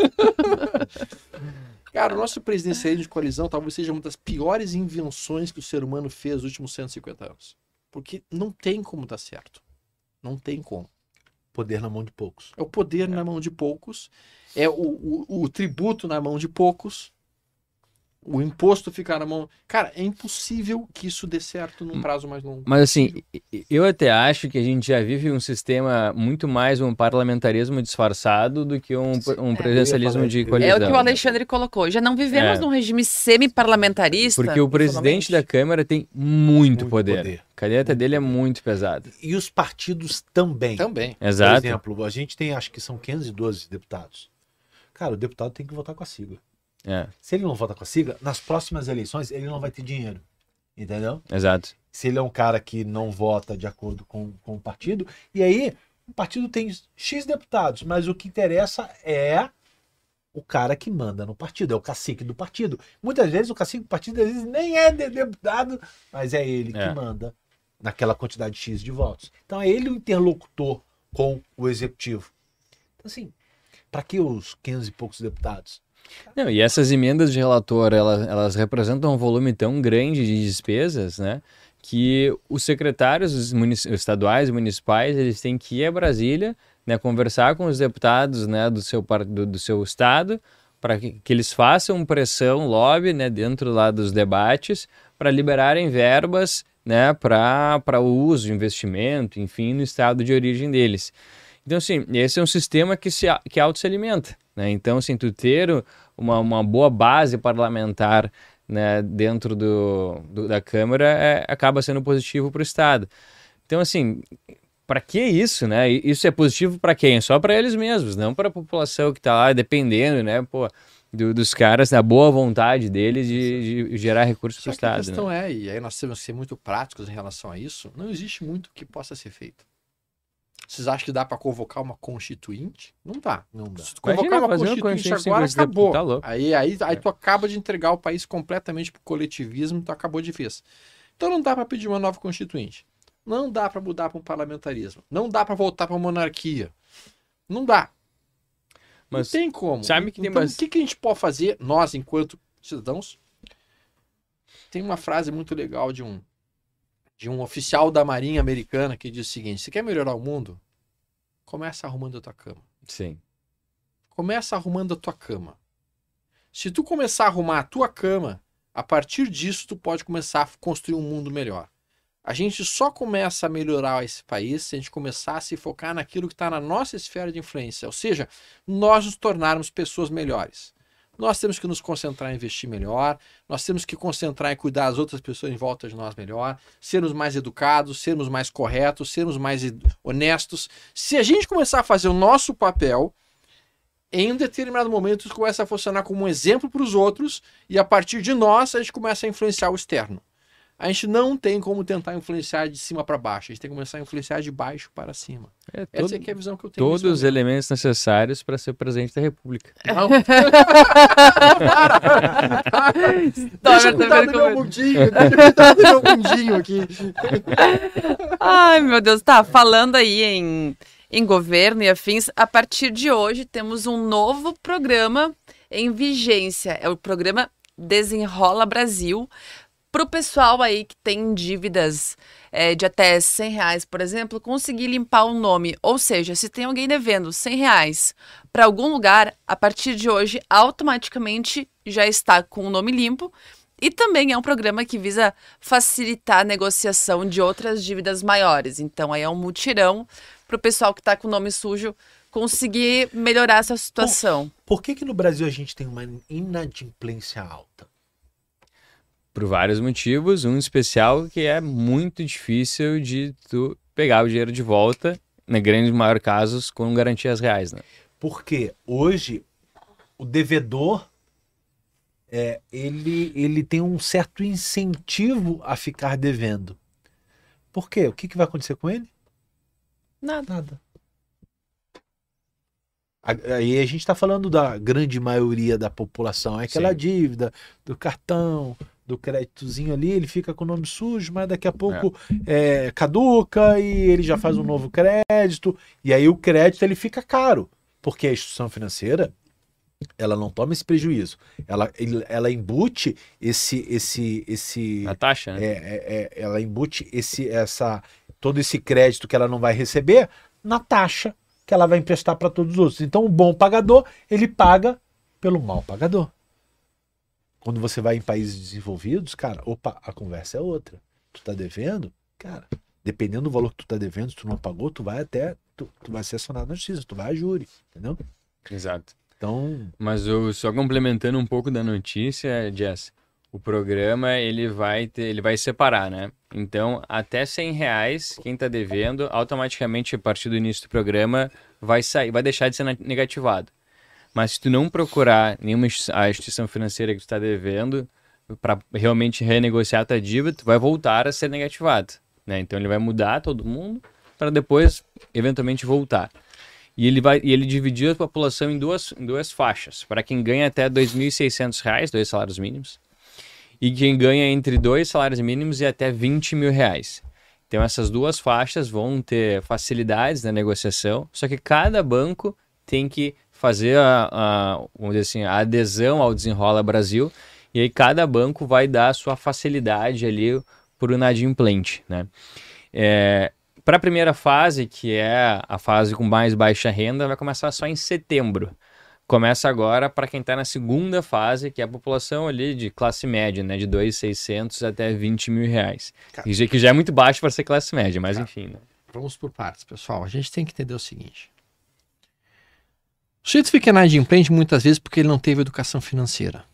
Cara, o nosso presidencialismo de coalizão talvez seja uma das piores invenções que o ser humano fez nos últimos 150 anos. Porque não tem como dar certo. Não tem como. Poder na mão de poucos. É o poder na mão de poucos, é o, o, o tributo na mão de poucos, o imposto ficar na mão. Cara, é impossível que isso dê certo num prazo mais longo. Mas assim, eu até acho que a gente já vive um sistema muito mais um parlamentarismo disfarçado do que um, um É. ia de coalizão. É o que o Alexandre colocou. Já não vivemos É. num regime semi-parlamentarista. Porque o presidente da. Câmara tem muito, Muito poder. poder. A caneta dele é muito pesada. E os partidos também. Também. Por Exato. exemplo, a gente tem, acho que são 512 deputados. Cara, o deputado tem que votar com a sigla. É, Se ele não votar com a sigla, nas próximas eleições ele não vai ter dinheiro. Entendeu? exato. Se ele é um cara que não vota de acordo com, com o partido, e aí o partido tem X deputados, mas o que interessa é o cara que manda no partido, é o cacique do partido. Muitas vezes o cacique do partido às vezes, nem é de- deputado, mas é ele É. que manda naquela quantidade X de votos. Então é ele o interlocutor com o executivo. Então, assim, para que os 500 e poucos deputados? Não, e essas emendas de relator, elas, elas representam um volume tão grande de despesas, né? Que os secretários os estaduais e municipais, eles têm que ir a Brasília, né, conversar com os deputados, né, do seu, do, do seu estado, para que, que eles façam pressão, lobby, né, dentro lá dos debates, para liberarem verbas, né, para o uso, investimento, enfim, no estado de origem deles. Então, assim, esse é um sistema que se que auto se alimenta, né? Então, assim, tu ter uma, uma boa base parlamentar né, dentro do, do- da Câmara é- acaba sendo positivo para o Estado. Então, assim, para que isso, né? Isso é positivo para quem? Só para eles mesmos, não para a população que está lá dependendo, né? Pô, do- dos caras, da boa vontade deles de, de gerar recursos para o que a Estado. né? questão é, e aí nós temos que ser muito práticos em relação a isso, não existe muito que possa ser feito. Vocês acham que dá para convocar uma constituinte? Não dá. Não dá. Se tu convocar Imagina uma constituinte agora, acabou. tá louco. aí, aí, aí É. tu acaba de entregar o país completamente pro coletivismo, tu acabou de vez. Então não dá para pedir uma nova constituinte. Não dá para mudar para um parlamentarismo. Não dá para voltar para monarquia. Não dá. Mas não tem como. sabe que tem então, bas- o que, que a gente pode fazer, nós, enquanto cidadãos? Tem uma frase muito legal de um, de um oficial da Marinha Americana que diz o seguinte: você quer melhorar o mundo? Começa arrumando a tua cama. Sim. Começa arrumando a tua cama. Se tu começar a arrumar a tua cama, a partir disso tu pode começar a construir um mundo melhor. A gente só começa a melhorar esse país se a gente começar a se focar naquilo que está na nossa esfera de influência, ou seja, nós nos tornarmos pessoas melhores. Nós temos que nos concentrar em investir melhor, nós temos que concentrar em cuidar das outras pessoas em volta de nós melhor, sermos mais educados, sermos mais corretos, sermos mais honestos. Se a gente começar a fazer o nosso papel, em um determinado momento isso começa a funcionar como um exemplo para os outros e a partir de nós a gente começa a influenciar o externo. A gente não tem como tentar influenciar de cima para baixo, a gente tem que começar a influenciar de baixo para cima. É, Essa todo- aqui é a visão que eu tenho. todos os elementos necessários para ser presidente da República. Não. Tá, deixa eu cuidar do meu mundinho, deixa eu cuidar do meu mundinho aqui. Ai, meu Deus, tá. Falando aí em, em governo e afins, a partir de hoje temos um novo programa em vigência. É o programa Desenrola Brasil. Para o pessoal aí que tem dívidas é, de até 100 reais, por exemplo, conseguir limpar o nome. Ou seja, se tem alguém devendo 100 reais para algum lugar, a partir de hoje, automaticamente já está com o nome limpo. E também é um programa que visa facilitar a negociação de outras dívidas maiores. Então, aí é um mutirão para o pessoal que está com o nome sujo conseguir melhorar essa situação. Por que, que no Brasil a gente tem uma inadimplência alta? Por vários motivos, um especial que é muito difícil de tu pegar o dinheiro de volta, na grande maior casos, com garantias reais, né? Porque hoje o devedor é, ele, ele tem um certo incentivo a ficar devendo. Por quê? O que, que vai acontecer com ele? Nada. Nada. A- Aí a gente está falando da grande maioria da população. É aquela Sim. dívida do cartão, do créditozinho ali, ele fica com o nome sujo, mas daqui a pouco é, caduca e ele já faz um novo crédito. E aí o crédito ele fica caro, porque a instituição financeira ela não toma esse prejuízo. Ela, ela embute esse, esse, esse, A taxa, né? é, é, é, ela embute esse, essa, todo esse crédito que ela não vai receber na taxa que ela vai emprestar para todos os outros. Então, o bom pagador, ele paga pelo mal pagador. Quando você vai em países desenvolvidos, cara, opa, a conversa é outra. Tu tá devendo, cara, dependendo do valor que tu tá devendo, se tu não pagou, tu vai até, tu, tu vai ser acionado na justiça, tu vai a júri, entendeu? Exato. Então, Mas eu, só complementando um pouco da notícia, Jess, o programa ele vai ter, ele vai separar, né? Então, até 100 reais, quem está devendo, automaticamente a partir do início do programa vai sair, vai deixar de ser negativado. Mas se tu não procurar nenhuma a instituição financeira que tu está devendo para realmente renegociar a tua dívida, tu vai voltar a ser negativado, né? Então ele vai mudar todo mundo para depois eventualmente voltar. E ele vai e ele dividiu a população em duas, em duas faixas. Para quem ganha até 2.600 reais, dois salários mínimos, e quem ganha entre dois salários mínimos e até 20 mil reais. Então essas duas faixas vão ter facilidades na negociação, só que cada banco tem que fazer a, a, vamos dizer assim, a adesão ao Desenrola Brasil, e aí cada banco vai dar a sua facilidade ali por inadimplente, né? É, para a primeira fase, que é a fase com mais baixa renda, vai começar só em setembro. Começa agora para quem está na segunda fase, que é a população ali de classe média, né? De 2.600 até 20 mil reais. Cara. Isso aqui já é muito baixo para ser classe média, mas enfim, né? Vamos por partes, pessoal. A gente tem que entender o seguinte. O sujeito fica inadimplente muitas vezes porque ele não teve educação financeira.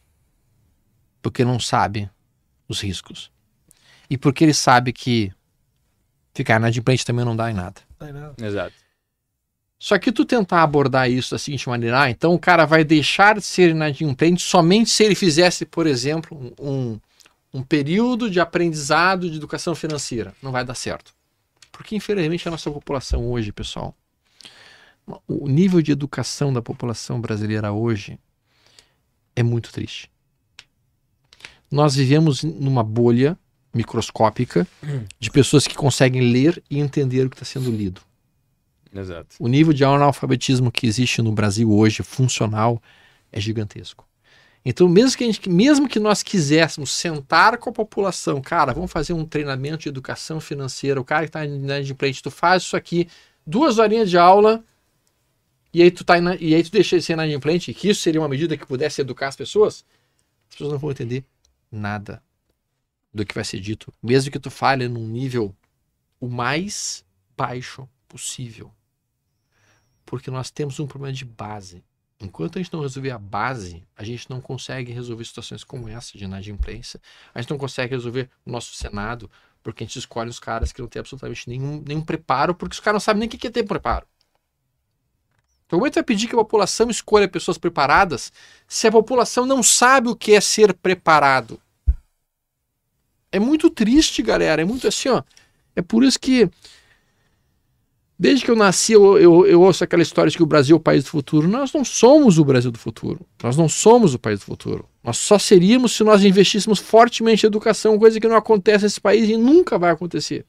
Porque não sabe os riscos. E porque ele sabe que ficar inadimplente também não dá em nada. Exato. Só que tu tentar abordar isso da seguinte maneira, ah, então o cara vai deixar de ser inadimplente somente se ele fizesse, por exemplo, um, um período de aprendizado de educação financeira. Não vai dar certo. Porque, infelizmente, a nossa população hoje, pessoal, o nível de educação da população brasileira hoje é muito triste. Nós vivemos numa bolha microscópica de pessoas que conseguem ler e entender o que está sendo lido. Exato. O nível de analfabetismo que existe no Brasil hoje, funcional, é gigantesco. Então, mesmo que, a gente, mesmo que nós quiséssemos sentar com a população, cara, vamos fazer um treinamento de educação financeira, o cara que está inadimplente, tu faz isso aqui, duas horinhas de aula, e aí tu, tá ina- e aí tu deixa de ser inadimplente, que isso seria uma medida que pudesse educar as pessoas, as pessoas não vão entender nada do que vai ser dito, mesmo que tu fale num nível o mais baixo possível porque nós temos um problema de base. Enquanto a gente não resolver a base, a gente não consegue resolver situações como essa de inadimplência. A gente não consegue resolver o nosso Senado, porque a gente escolhe os caras que não têm absolutamente nenhum, nenhum preparo, porque os caras não sabem nem o que é ter preparo. Então, como é pedir que a população escolha pessoas preparadas se a população não sabe o que é ser preparado? É muito triste, galera. É muito assim, ó. É por isso que Desde que eu nasci, eu, eu, eu ouço aquela história de que o Brasil é o país do futuro. Nós não somos o Brasil do futuro. Nós não somos o país do futuro. Nós só seríamos se nós investíssemos fortemente em educação, coisa que não acontece nesse país e nunca vai acontecer.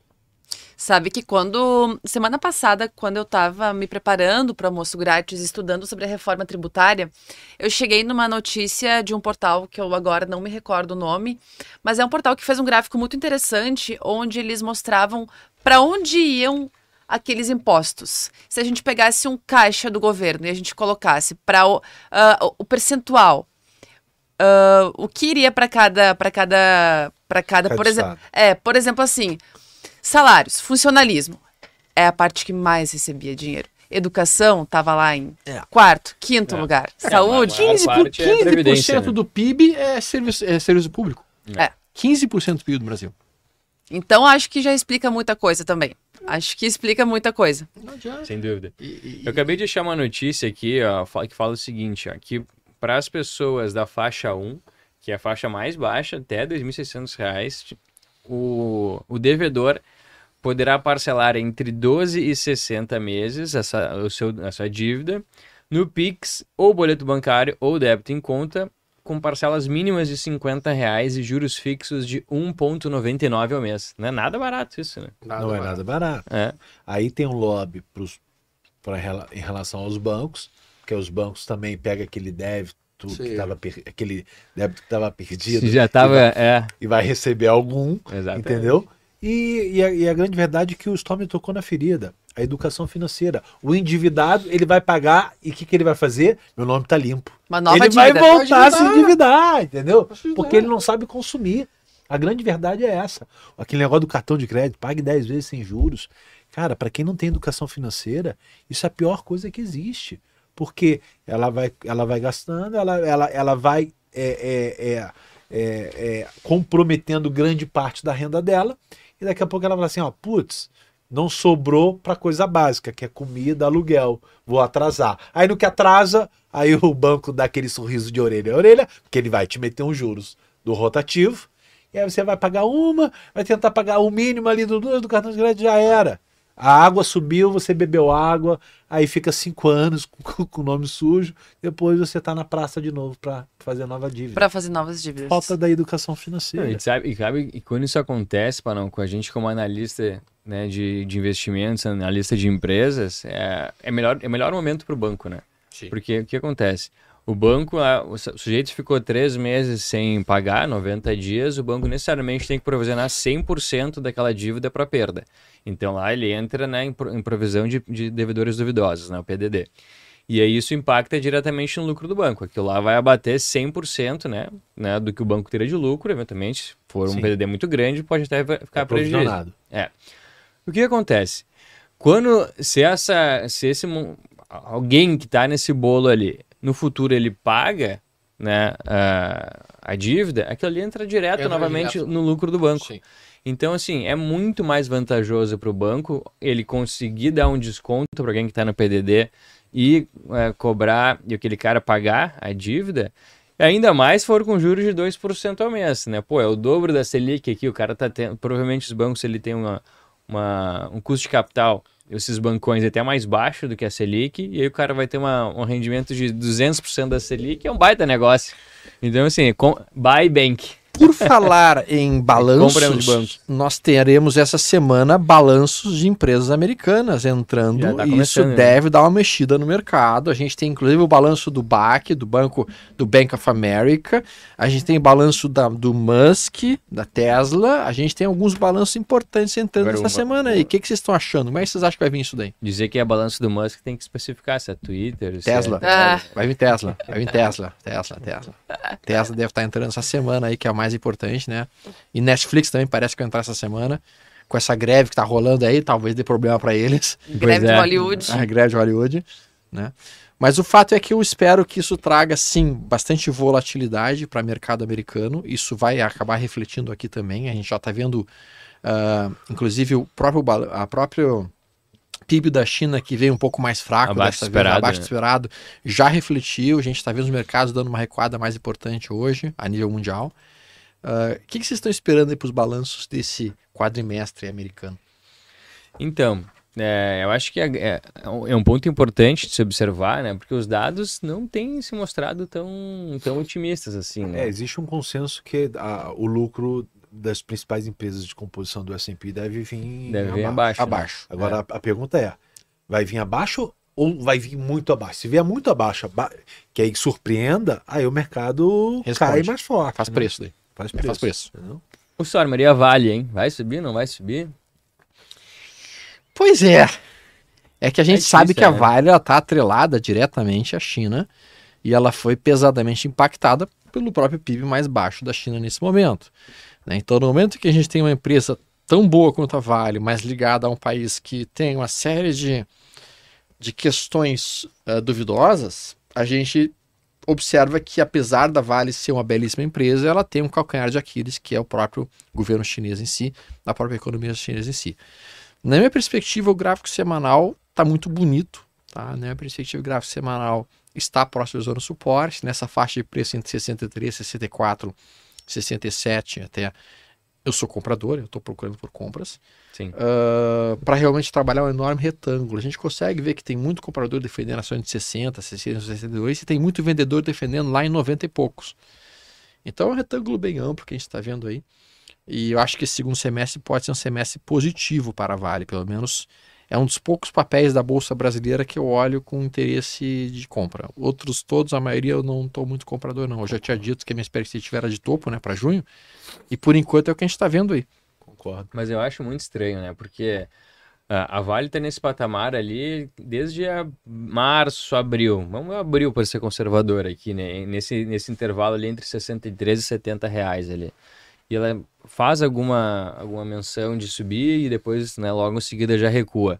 Sabe que quando. Semana passada, quando eu estava me preparando para o almoço grátis, estudando sobre a reforma tributária, eu cheguei numa notícia de um portal que eu agora não me recordo o nome, mas é um portal que fez um gráfico muito interessante, onde eles mostravam para onde iam aqueles impostos. Se a gente pegasse um caixa do governo e a gente colocasse para o, ah, o percentual. ah, o que iria para cada para cada para cada, Cada por exemplo é por exemplo assim Salários, funcionalismo. É a parte que mais recebia dinheiro. Educação estava lá em É. quarto, quinto É. lugar. É, Saúde, maior 15%, por, parte é 15% previdência, né? do PIB é serviço, é serviço público. É. 15% do PIB do Brasil. Então acho que já explica muita coisa também. Acho que explica muita coisa. Sem dúvida. E- e- Eu acabei de achar uma notícia aqui, ó, que fala o seguinte, ó, que para as pessoas da faixa 1, que é a faixa mais baixa, até 2.600 reais, o, o devedor poderá parcelar entre 12 e 60 meses essa, o seu, a sua dívida no Pix, ou boleto bancário, ou débito em conta, com parcelas mínimas de 50 reais e juros fixos de 1,99 ao mês. Não é nada barato isso, né? Nada não é barato. nada barato. É. Aí tem um lobby pros, pra, em relação aos bancos, porque os bancos também pegam aquele débito que tava per- aquele débito que estava perdido Já tava, é, e vai receber algum, exatamente. entendeu? E, e a, e a grande verdade é que o Storm tocou na ferida. A educação financeira. O endividado, ele vai pagar e o que, que ele vai fazer? Meu nome tá limpo. Uma nova ele dívida. vai voltar a se endividar. entendeu? Porque ele não sabe consumir. A grande verdade é essa. Aquele negócio do cartão de crédito, pague 10 vezes sem juros. Cara, para quem não tem educação financeira, isso é a pior coisa que existe. Porque ela vai, ela vai gastando, ela, ela, ela vai é, é, é, é, é, comprometendo grande parte da renda dela. E daqui a pouco ela fala assim: ó, putz, não sobrou para coisa básica, que é comida, aluguel. Vou atrasar. Aí no que atrasa, aí o banco dá aquele sorriso de orelha a orelha, porque ele vai te meter uns juros do rotativo. E aí você vai pagar uma, vai tentar pagar o mínimo ali do, do cartão de crédito, já era. A água subiu, você bebeu água, aí fica cinco anos com, com o nome sujo, depois você tá na praça de novo para fazer nova dívida. Pra fazer novas dívidas. Falta da educação Não, financeira. e, sabe, e sabe, e quando isso acontece, não com a gente como analista né, de, de investimentos, analista de empresas, é, é, melhor, é melhor momento para o banco, né? Sim. Porque o que acontece? O banco, a- o su- sujeito ficou três meses sem pagar, 90 dias, o banco necessariamente tem que provisionar 100% daquela dívida para perda. Então lá ele entra né, em, pro- em provisão de, de devedores duvidosos, né, o PDD. E aí isso impacta diretamente no lucro do banco. Aquilo lá vai abater 100% né, né, do que o banco teria de lucro, eventualmente, se for um Sim. PDD muito grande, pode até ficar É prejuízo. provisionado. O que acontece? Quando, se essa, se esse, alguém que está nesse bolo ali, no futuro ele paga, né, a, a dívida, aquilo ali entra direto Entra novamente direto. no lucro do banco. Sim. Então, assim, é muito mais vantajoso para o banco ele conseguir dar um desconto para alguém que está no PDD e é, cobrar e aquele cara pagar a dívida, ainda mais se for com juros de 2% ao mês, né? Pô, é o dobro da Selic aqui, o cara tá tendo, provavelmente os bancos ele tem uma, uma- um custo de capital, esses bancões até mais baixo do que a Selic, e aí o cara vai ter uma, um rendimento de 200% da Selic, é um baita negócio. Então, assim, com, buy bank. Por falar em balanços, de banco. nós teremos essa semana balanços de empresas americanas entrando. Tá e isso né? deve dar uma mexida no mercado. A gente tem inclusive o balanço do BAC, do Banco do Bank of America. A gente tem o balanço da, do Musk, da Tesla. A gente tem alguns balanços importantes entrando Agora, essa uma- semana aí. O que, que vocês estão achando? Como é que vocês acham que vai vir isso daí? Dizer que é balanço do Musk tem que especificar se é Twitter, é- Tesla. Ah. Vai vir Tesla. Vai vir Tesla. Tesla, Tesla. Tesla deve estar entrando essa semana aí, que é a mais importante, né? E Netflix também parece que vai entrar essa semana. Com essa greve que tá rolando aí, talvez dê problema para eles. Greve é. de Hollywood. A greve de Hollywood, né? Mas o fato é que eu espero que isso traga, sim, bastante volatilidade para o mercado americano. Isso vai acabar refletindo aqui também. A gente já está vendo, ah, inclusive, o próprio, a próprio PIB da China, que veio um pouco mais fraco Abaixo dessa do esperado, vez, abaixo do né? esperado, já refletiu. A gente está vendo os mercados dando uma recuada mais importante hoje, a nível mundial. Ah, O que, que vocês estão esperando aí para os balanços desse quadrimestre americano? Então, é, eu acho que é, é- é um ponto importante de se observar, né? Porque os dados não têm se mostrado tão, tão otimistas assim, né? É, existe um consenso que a- o lucro das principais empresas de composição do S&P deve vir Deve vir abaixo. abaixo. né? Abaixo. Agora a, a pergunta é, vai vir abaixo ou vai vir muito abaixo? Se vier muito abaixo, aba- que aí surpreenda, aí o mercado Responde. cai mais forte. Faz né? preço daí. Faz É, faz preço. entendeu? O Storm, Maria Vale, hein? Vai subir, não vai subir? Pois é. É que a gente difícil, sabe que a né? Vale está atrelada diretamente à China e ela foi pesadamente impactada pelo próprio PIB mais baixo da China nesse momento. né? Então, no momento que a gente tem uma empresa tão boa quanto a Vale, mas ligada a um país que tem uma série de, de questões eh, duvidosas, a gente observa que, apesar da Vale ser uma belíssima empresa, ela tem um calcanhar de Aquiles, que é o próprio governo chinês em si, a própria economia chinesa em si. Na minha perspectiva, o gráfico semanal está muito bonito. Tá? Na minha perspectiva, o gráfico semanal está próximo da zona suporte, nessa faixa de preço entre 63, 64, 67 até. Eu sou comprador, eu estou procurando por compras. Sim. para realmente trabalhar um enorme retângulo. A gente consegue ver que tem muito comprador defendendo ações de 60, 60, 62 e tem muito vendedor defendendo lá em 90 e poucos. Então é um retângulo bem amplo que a gente está vendo aí. E eu acho que esse segundo semestre pode ser um semestre positivo para a Vale, pelo menos é um dos poucos papéis da Bolsa Brasileira que eu olho com interesse de compra. Outros todos, a maioria eu não estou muito comprador não. Eu já tinha dito que a minha expectativa era de topo, né, para junho. E por enquanto é o que a gente está vendo aí. Concordo. Mas eu acho muito estranho, né? Porque ah, a Vale tá nesse patamar ali desde março, abril. Vamos abril para ser conservador aqui, né? Nesse, nesse intervalo ali entre 63 e 70 reais ali. E ela faz alguma, alguma menção de subir e depois, né, logo em seguida já recua.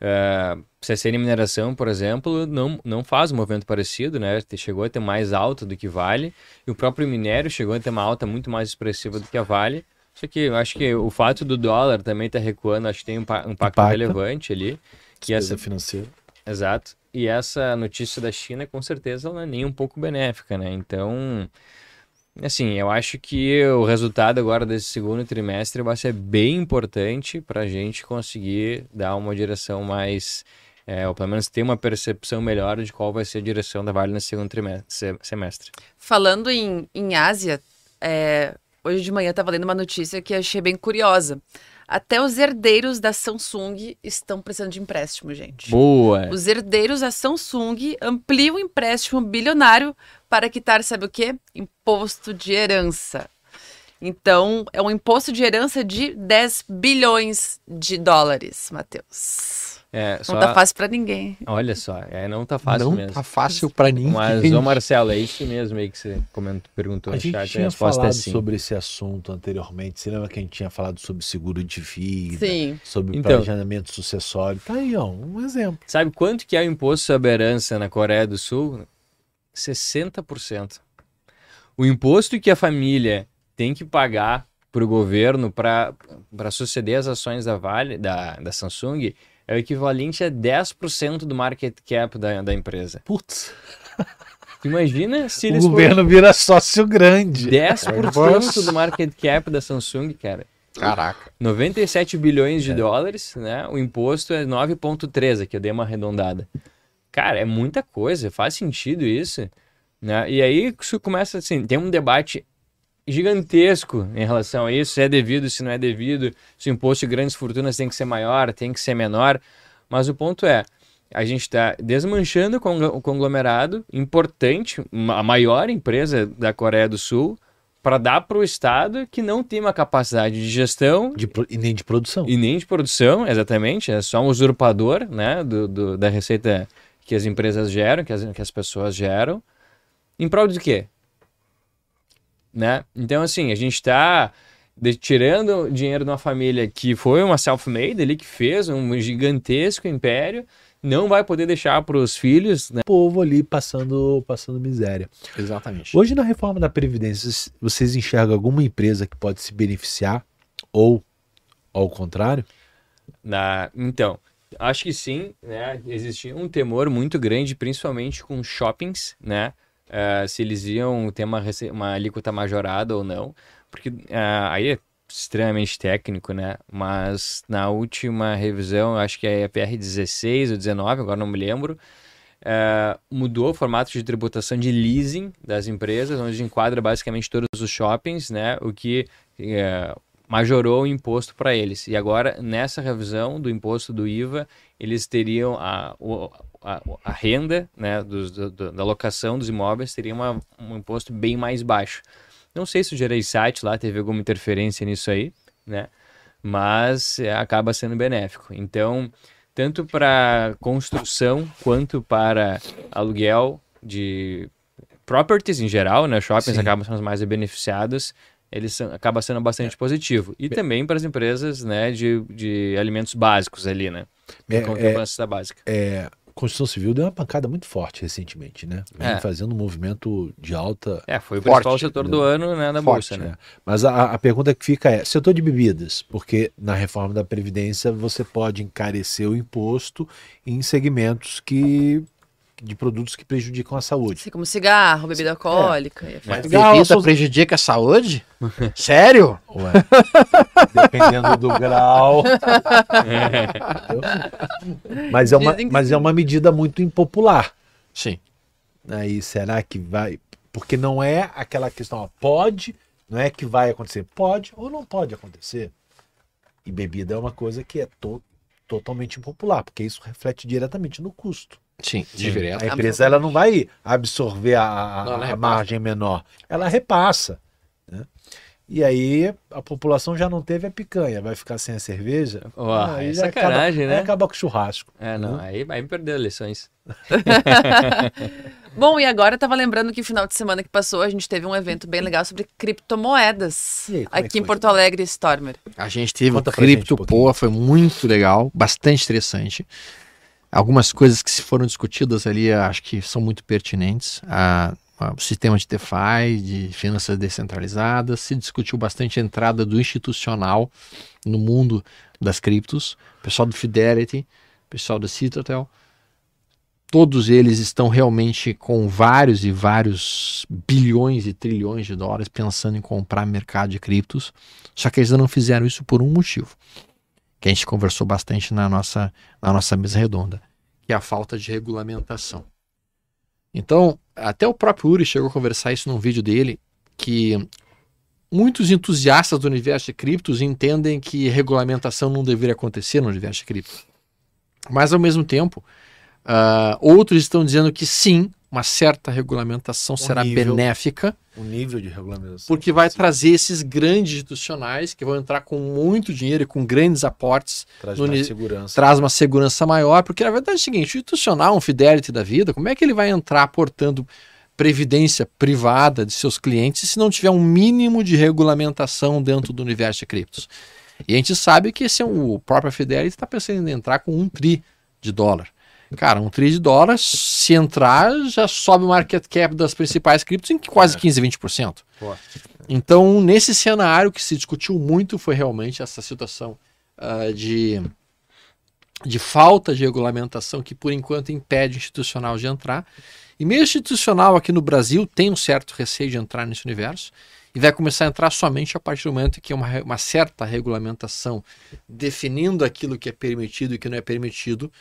Uh, CSN Mineração, por exemplo, não, não faz um movimento parecido, né? Chegou a ter mais alta do que Vale. E o próprio minério chegou a ter uma alta muito mais expressiva do que a Vale. Só que eu acho que o fato do dólar também estar tá recuando, acho que tem um, um impacto relevante ali. Que essa, financeira. exato. E essa notícia da China, com certeza, ela não é nem um pouco benéfica, né? Então, assim, eu acho que o resultado agora desse segundo trimestre vai ser bem importante para a gente conseguir dar uma direção mais, é, ou pelo menos ter uma percepção melhor de qual vai ser a direção da Vale nesse segundo trimestre, se- semestre. Falando em, em Ásia, é, hoje de manhã estava lendo uma notícia que achei bem curiosa. Até os herdeiros da Samsung estão precisando de empréstimo, gente. Boa! Os herdeiros da Samsung ampliam o empréstimo bilionário para quitar, sabe o quê? Imposto de herança. Então, é um imposto de herança de 10 bilhões de dólares, Matheus. É, Não só, tá fácil para ninguém. olha só, é, não tá fácil não mesmo. tá fácil para ninguém. Mas, ô Marcelo, é isso mesmo aí que você comentou, perguntou A no gente chat, a tinha resposta falado é sim. sobre esse assunto anteriormente. Você lembra que a gente tinha falado sobre seguro de vida, Sim. sobre Então. planejamento sucessório? Tá aí, ó, um exemplo. Sabe quanto que é o imposto sobre herança na Coreia do Sul? 60%. O imposto que a família tem que pagar para o governo para suceder as ações da Vale, da, da Samsung, é o equivalente a 10% do market cap da, da empresa. Putz, Imagina se o eles governo vira sócio grande. 10% do market cap da Samsung, cara. Caraca. 97 bilhões de dólares, né? O imposto é 9,13, aqui eu dei uma arredondada. Cara, é muita coisa, faz sentido isso, né? E aí começa assim, tem um debate gigantesco em relação a isso, se é devido, se não é devido, se o imposto de grandes fortunas tem que ser maior, tem que ser menor, mas o ponto é, a gente está desmanchando o congl- o conglomerado importante, a maior empresa da Coreia do Sul, para dar para o Estado que não tem uma capacidade de gestão De e nem de produção. e nem de produção, exatamente, é só um usurpador né, do, do- da receita que as empresas geram, que as, que as pessoas geram, em prol de quê? Né? Então, assim, a gente está tirando dinheiro de uma família que foi uma self-made ali, que fez um gigantesco império, não vai poder deixar para os filhos, né? O povo ali passando, passando miséria. Exatamente. Hoje, na reforma da Previdência, vocês- vocês enxergam alguma empresa que pode se beneficiar ou ao contrário? Na, então, acho que sim, né? Existia um temor muito grande, principalmente com shoppings, né? Eh, se eles iam ter uma, uma alíquota majorada ou não, porque ah, aí é extremamente técnico, né? Mas na última revisão, acho que é a PR 16 ou 19, agora não me lembro, eh, mudou o formato de tributação de leasing das empresas, onde enquadra basicamente todos os shoppings, né? O que majorou o imposto para eles. E agora, nessa revisão do imposto do IVA, eles teriam a, a, a renda né, do- do- da locação dos imóveis teria uma- um imposto bem mais baixo. Não sei se o Gereissat lá teve alguma interferência nisso aí, né? Mas é, acaba sendo benéfico. Então, tanto para construção quanto para aluguel de properties em geral, né? Shoppings Sim. acabam sendo mais beneficiados. Eles são, acaba sendo bastante positivo. E também para as empresas, né, de, de alimentos básicos ali, né? É, Com é, cesta básica. é, Construção Civil deu uma pancada muito forte recentemente, né? Vem É. fazendo um movimento de alta. É, foi o Forte, principal setor do ano né, na Forte, bolsa, né? Mas a, a pergunta que fica é: setor de bebidas, porque na reforma da Previdência você pode encarecer o imposto em segmentos que de produtos que prejudicam a saúde. Assim como cigarro, bebida alcoólica. e afins. Mas bebida sou- prejudica a saúde? Sério? Ué, dependendo do grau. mas, é uma, mas é uma medida muito impopular. Sim. Aí será que vai. Porque não é aquela questão, ó, pode, não é que vai acontecer. Pode ou não pode acontecer. E bebida é uma coisa que é to- totalmente impopular, porque isso reflete diretamente no custo. Sim, Sim. A empresa ela não vai absorver a, a- Não, a margem menor, ela repassa. né? E aí a população já não teve a picanha, vai ficar sem a cerveja. Ó, aí é sacanagem, acaba, né? Aí acaba com o churrasco. É, não, aí, aí perdeu lições. Bom, e agora eu tava lembrando que final de semana que passou a gente teve um evento bem legal sobre criptomoedas. Aí, é aqui em foi? Porto Alegre, Stormer. A gente teve Conta um Cripto pouquinho. Poa, foi muito legal, bastante interessante. Algumas coisas que se foram discutidas ali, acho que são muito pertinentes. A, o sistema de DeFi, de finanças descentralizadas, se discutiu bastante a entrada do institucional no mundo das criptos. Pessoal do Fidelity, pessoal da Citadel, todos eles estão realmente com vários e vários bilhões e trilhões de dólares pensando em comprar mercado de criptos. Só que eles não fizeram isso por um motivo, que a gente conversou bastante na nossa, na nossa mesa redonda, que é a falta de regulamentação. Então, até o próprio Uri chegou a conversar isso num vídeo dele, que muitos entusiastas do universo de criptos entendem que regulamentação não deveria acontecer no universo de criptos. Mas, ao mesmo tempo, ah, outros estão dizendo que sim, uma certa regulamentação será nível. benéfica, O nível de regulamentação. porque vai trazer esses grandes institucionais que vão entrar com muito dinheiro e com grandes aportes, Traz no mais segurança. traz uma segurança maior, porque na verdade é o seguinte, o institucional, um Fidelity da vida, como é que ele vai entrar aportando previdência privada de seus clientes se não tiver um mínimo de regulamentação dentro do universo de criptos? E a gente sabe que esse é o próprio Fidelity está pensando em entrar com um tri de dólar. Cara, um tri de dólar, se entrar, já sobe o market cap das principais criptos em quase 15, 20%. Pô. Então, nesse cenário que se discutiu muito foi realmente essa situação ah, de, de falta de regulamentação que, por enquanto, impede o institucional de entrar. E meio institucional aqui no Brasil tem um certo receio de entrar nesse universo e vai começar a entrar somente a partir do momento que uma, re- uma certa regulamentação definindo aquilo que é permitido e que não é permitido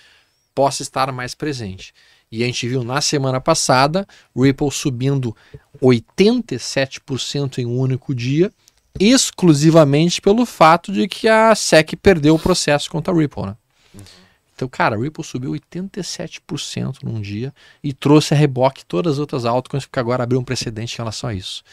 possa estar mais presente. E a gente viu na semana passada Ripple subindo 87% em um único dia, exclusivamente pelo fato de que a SEC perdeu o processo contra a Ripple, né? Então, cara, a Ripple subiu 87% num dia e trouxe a reboque todas as outras altcoins, porque agora abriu um precedente em relação a isso.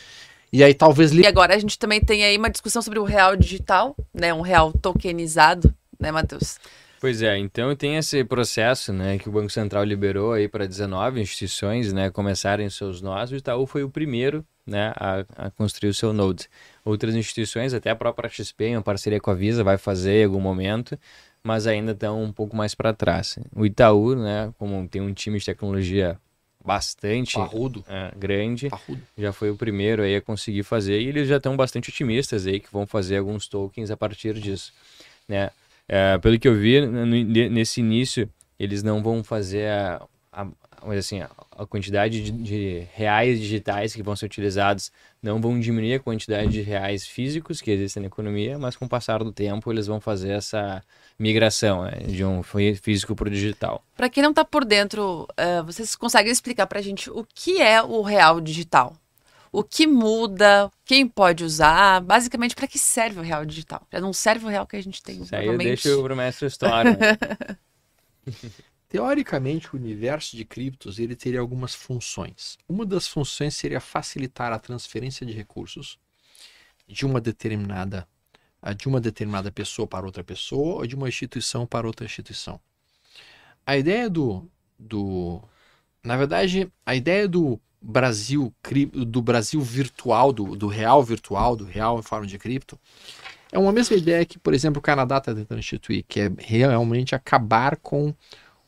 E aí talvez E agora a gente também tem aí uma discussão sobre o real digital, né? Um real tokenizado, né, Matheus? Pois é, então tem esse processo, né, que o Banco Central liberou aí para 19 instituições, né, começarem seus nós. O Itaú foi o primeiro, né, a, a construir o seu Node. Outras instituições, até a própria XP, em uma parceria com a Visa, vai fazer em algum momento, mas ainda estão um pouco mais para trás. O Itaú, né, como tem um time de tecnologia bastante parrudo, é, grande, parrudo. já foi o primeiro aí a conseguir fazer e eles já estão bastante otimistas aí que vão fazer alguns tokens a partir disso, né? É, pelo que eu vi nesse início eles não vão fazer a, a, dizer assim, a, a quantidade de, de reais digitais que vão ser utilizados não vão diminuir a quantidade de reais físicos que existem na economia, mas com o passar do tempo eles vão fazer essa migração né, de um fí- físico para o digital. Para quem não tá por dentro, eh, vocês conseguem explicar pra gente o que é o real digital? O que muda? Quem pode usar? Basicamente, para que serve o real digital? Já não serve o real que a gente tem Isso aí eu deixo para o mestre História. Teoricamente, o universo de criptos ele teria algumas funções. Uma das funções seria facilitar a transferência de recursos de uma determinada ah, de uma determinada pessoa para outra pessoa ou de uma instituição para outra instituição. A ideia do, do na verdade, a ideia do Brasil do Brasil virtual, do, do real virtual, do real em forma de cripto, é uma mesma ideia que, por exemplo, o Canadá está tentando instituir, que é realmente acabar com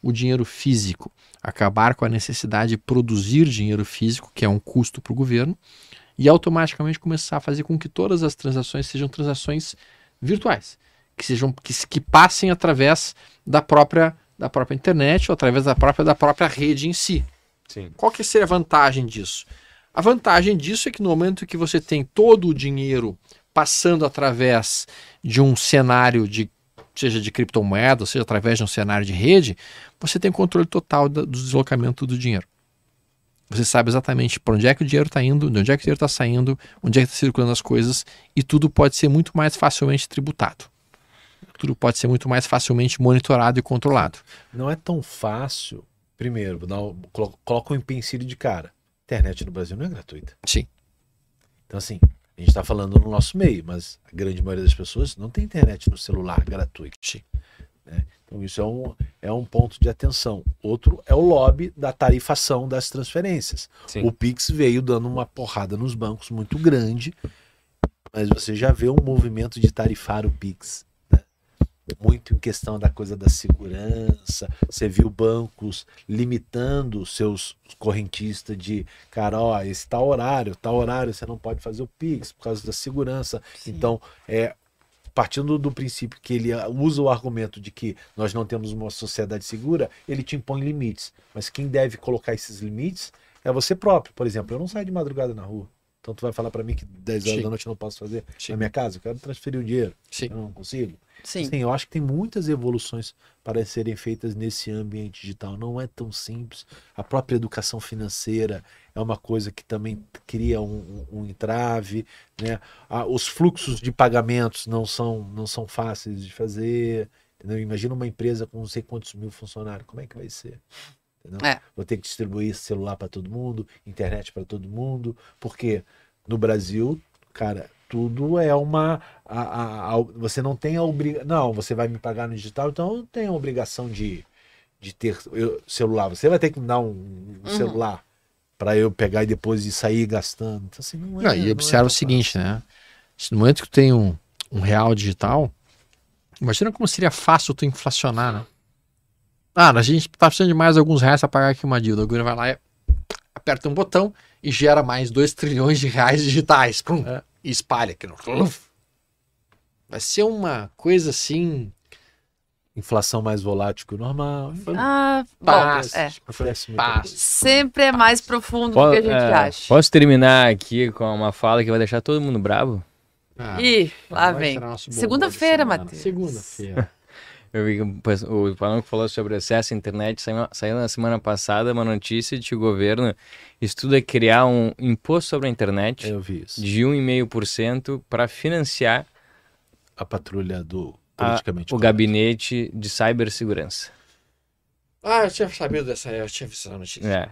o dinheiro físico, acabar com a necessidade de produzir dinheiro físico, que é um custo para o governo, e automaticamente começar a fazer com que todas as transações sejam transações virtuais, que sejam que, que passem através da própria da própria internet ou através da própria da própria rede em si. Sim. Qual que seria a vantagem disso? A vantagem disso é que no momento que você tem todo o dinheiro passando através de um cenário de seja de criptomoeda, seja através de um cenário de rede, você tem controle total do deslocamento do dinheiro. Você sabe exatamente para onde é que o dinheiro está indo, de onde é que o dinheiro está saindo, onde é que está circulando as coisas, e tudo pode ser muito mais facilmente tributado. tudo pode ser muito mais facilmente monitorado e controlado. Não é tão fácil. Primeiro, um- coloca um empecilho de cara. Internet no Brasil não é gratuita. Sim. Então, assim, a gente está falando no nosso meio, mas a grande maioria das pessoas não tem internet no celular gratuito. Sim. né? Então, isso é um, é um ponto de atenção. Outro é o lobby da tarifação das transferências. Sim. O Pix veio dando uma porrada nos bancos muito grande, mas você já vê um movimento de tarifar o Pix. Muito em questão da coisa da segurança. Você viu bancos limitando seus correntistas de, cara, ó, esse tal horário, tal horário você não pode fazer o Pix por causa da segurança. Então, é partindo do princípio que ele ah, usa o argumento de que nós não temos uma sociedade segura, ele te impõe limites. Mas quem deve colocar esses limites é você próprio. Por exemplo, eu não saio de madrugada na rua. Então tu vai falar para mim que 10 horas Sim. da noite eu não posso fazer Sim. na minha casa? Eu quero transferir o dinheiro. Sim. Eu não consigo. Sim. Sim, eu acho que tem muitas evoluções para serem feitas nesse ambiente digital. Não é tão simples. A própria educação financeira é uma coisa que também cria um, um- um entrave. Né? Ah, os fluxos de pagamentos não são, não são fáceis de fazer. entendeu? Imagina uma empresa com não sei quantos mil funcionários. Como é que vai ser? Entendeu? É. Vou ter que distribuir celular para todo mundo, internet para todo mundo, porque no Brasil, cara, tudo é uma. a- a- a- você não tem a obrigação. Não, você vai me pagar no digital, então eu não tenho a obrigação de, de ter eu- celular. Você vai ter que me dar um, um Uhum. celular para eu pegar e depois de sair gastando. Então, assim, não é, Não, e não é observa tão o seguinte, né? Se no momento que tu tem um, um real digital, imagina como seria fácil tu inflacionar, né? Ah, a gente tá precisando de mais alguns reais para pagar aqui uma dívida. O governo vai lá e aperta um botão e gera mais 2 trilhões de reais digitais. Pum, É. E espalha aqui no. Vai ser uma coisa assim. Inflação mais volátil que o normal. Ah, bom, Paz. é. Coisa. Sempre é mais profundo do que a gente é, acha. Posso terminar aqui com uma fala que vai deixar todo mundo bravo? Ah, Ih, lá vem. Segunda-feira. Matheus. Segunda-feira. Eu vi que o o Panão falou sobre acesso à internet. Saiu, na semana passada uma notícia de que o governo estuda criar um imposto sobre a internet Eu vi isso. de 1,5% para financiar A patrulha do a- politicamente o correto. gabinete de cibersegurança. Ah, eu tinha sabido dessa, eu tinha visto essa notícia. É.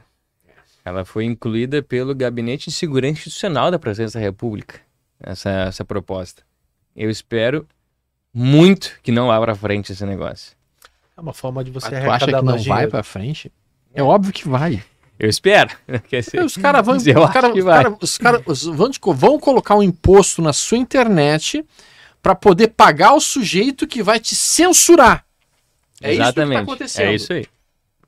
Ela foi incluída pelo Gabinete de Segurança Institucional da Presidência da República, essa, essa proposta. Eu espero muito que não vá para frente esse negócio. É uma forma de você Mas tu acha que não vai pra frente? É óbvio que vai. Eu espero. Quer dizer, Os caras vão, os cara, os vai. cara- os cara- os- vão, vão colocar um imposto na sua internet para poder pagar o sujeito que vai te censurar. É isso que Exatamente. tá acontecendo. É isso aí.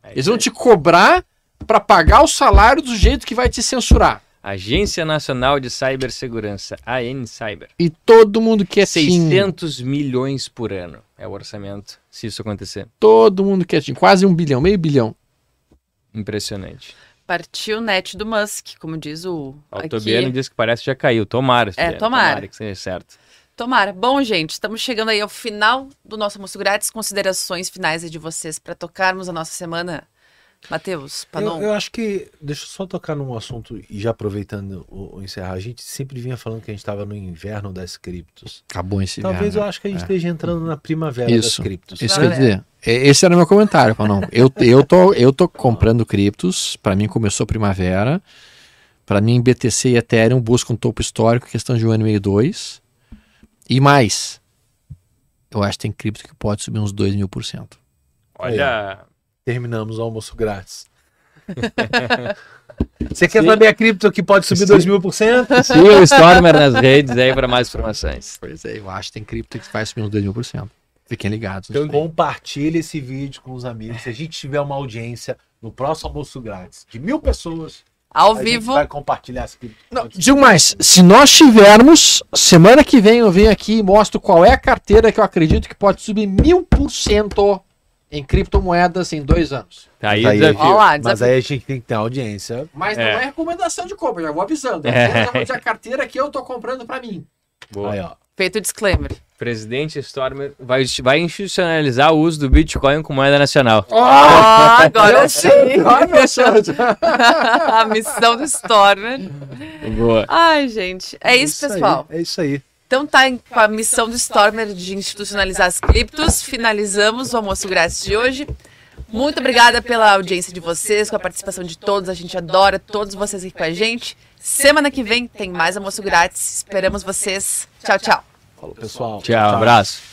É Eles isso vão aí. te cobrar para pagar o salário do sujeito que vai te censurar. Agência Nacional de Cibersegurança, AN Cyber. E todo mundo quietinho. 600 milhões por ano é o orçamento, se isso acontecer. Todo mundo quietinho. Quase um bilhão, meio bilhão. Impressionante. Partiu o net do Musk, como diz o. O. Tobiano disse que parece que já caiu. Tomara, É, Tobiano, tomara. que seja certo. Tomara. Bom, gente, estamos chegando aí ao final do nosso almoço grátis. Considerações finais aí de vocês para tocarmos a nossa semana. Matheus, Panon. Eu, eu acho que. Deixa eu só tocar num assunto e já aproveitando o, o encerrar. A gente sempre vinha falando que a gente estava no inverno das criptos. Acabou esse Talvez eu inverno. acho que a gente É. esteja entrando na primavera Isso, das criptos. Isso quer dizer, é- esse era o meu comentário, não. Eu, eu, tô, eu tô comprando criptos, para mim começou primavera. Para mim, BTC e Ethereum buscam um topo histórico, questão de um ano e meio, dois. E mais, eu acho que tem cripto que pode subir uns 2 mil por cento. Olha, Terminamos o almoço grátis. Você quer saber a cripto que pode subir 2 mil por cento? siga o Stormer nas redes aí para mais informações. Pois é, eu acho que tem cripto que vai subir uns 2 mil por cento. Fiquem ligados. Então, compartilhe esse vídeo com os amigos. Se a gente tiver uma audiência no próximo almoço grátis de mil pessoas, Ao a gente vivo. vai compartilhar as criptos. Não, digo mais, se nós tivermos, semana que vem eu venho aqui e mostro qual é a carteira que eu acredito que pode subir mil por cento em criptomoedas em dois anos. Tá aí Mas o aí- desafio. Lá, Mas desafio. aí a gente tem que ter audiência. Mas É. não é recomendação de compra, já vou avisando. É. A carteira que eu tô comprando pra mim. Boa. Aí, ó. Feito o disclaimer. Presidente Stormer vai, vai institucionalizar o uso do Bitcoin como moeda nacional. Ah, agora sim. Olha só. a missão do Stormer. Boa. Ai, gente. É isso, aí, pessoal. é isso aí. Então tá com a missão do Stormer de institucionalizar as criptos. Finalizamos o almoço grátis de hoje. Muito obrigada pela audiência de vocês, com a participação de todos. A gente adora todos vocês aqui com a gente. Semana que vem tem mais almoço grátis. Esperamos vocês. Tchau, tchau. Falou, pessoal. Tchau, abraço.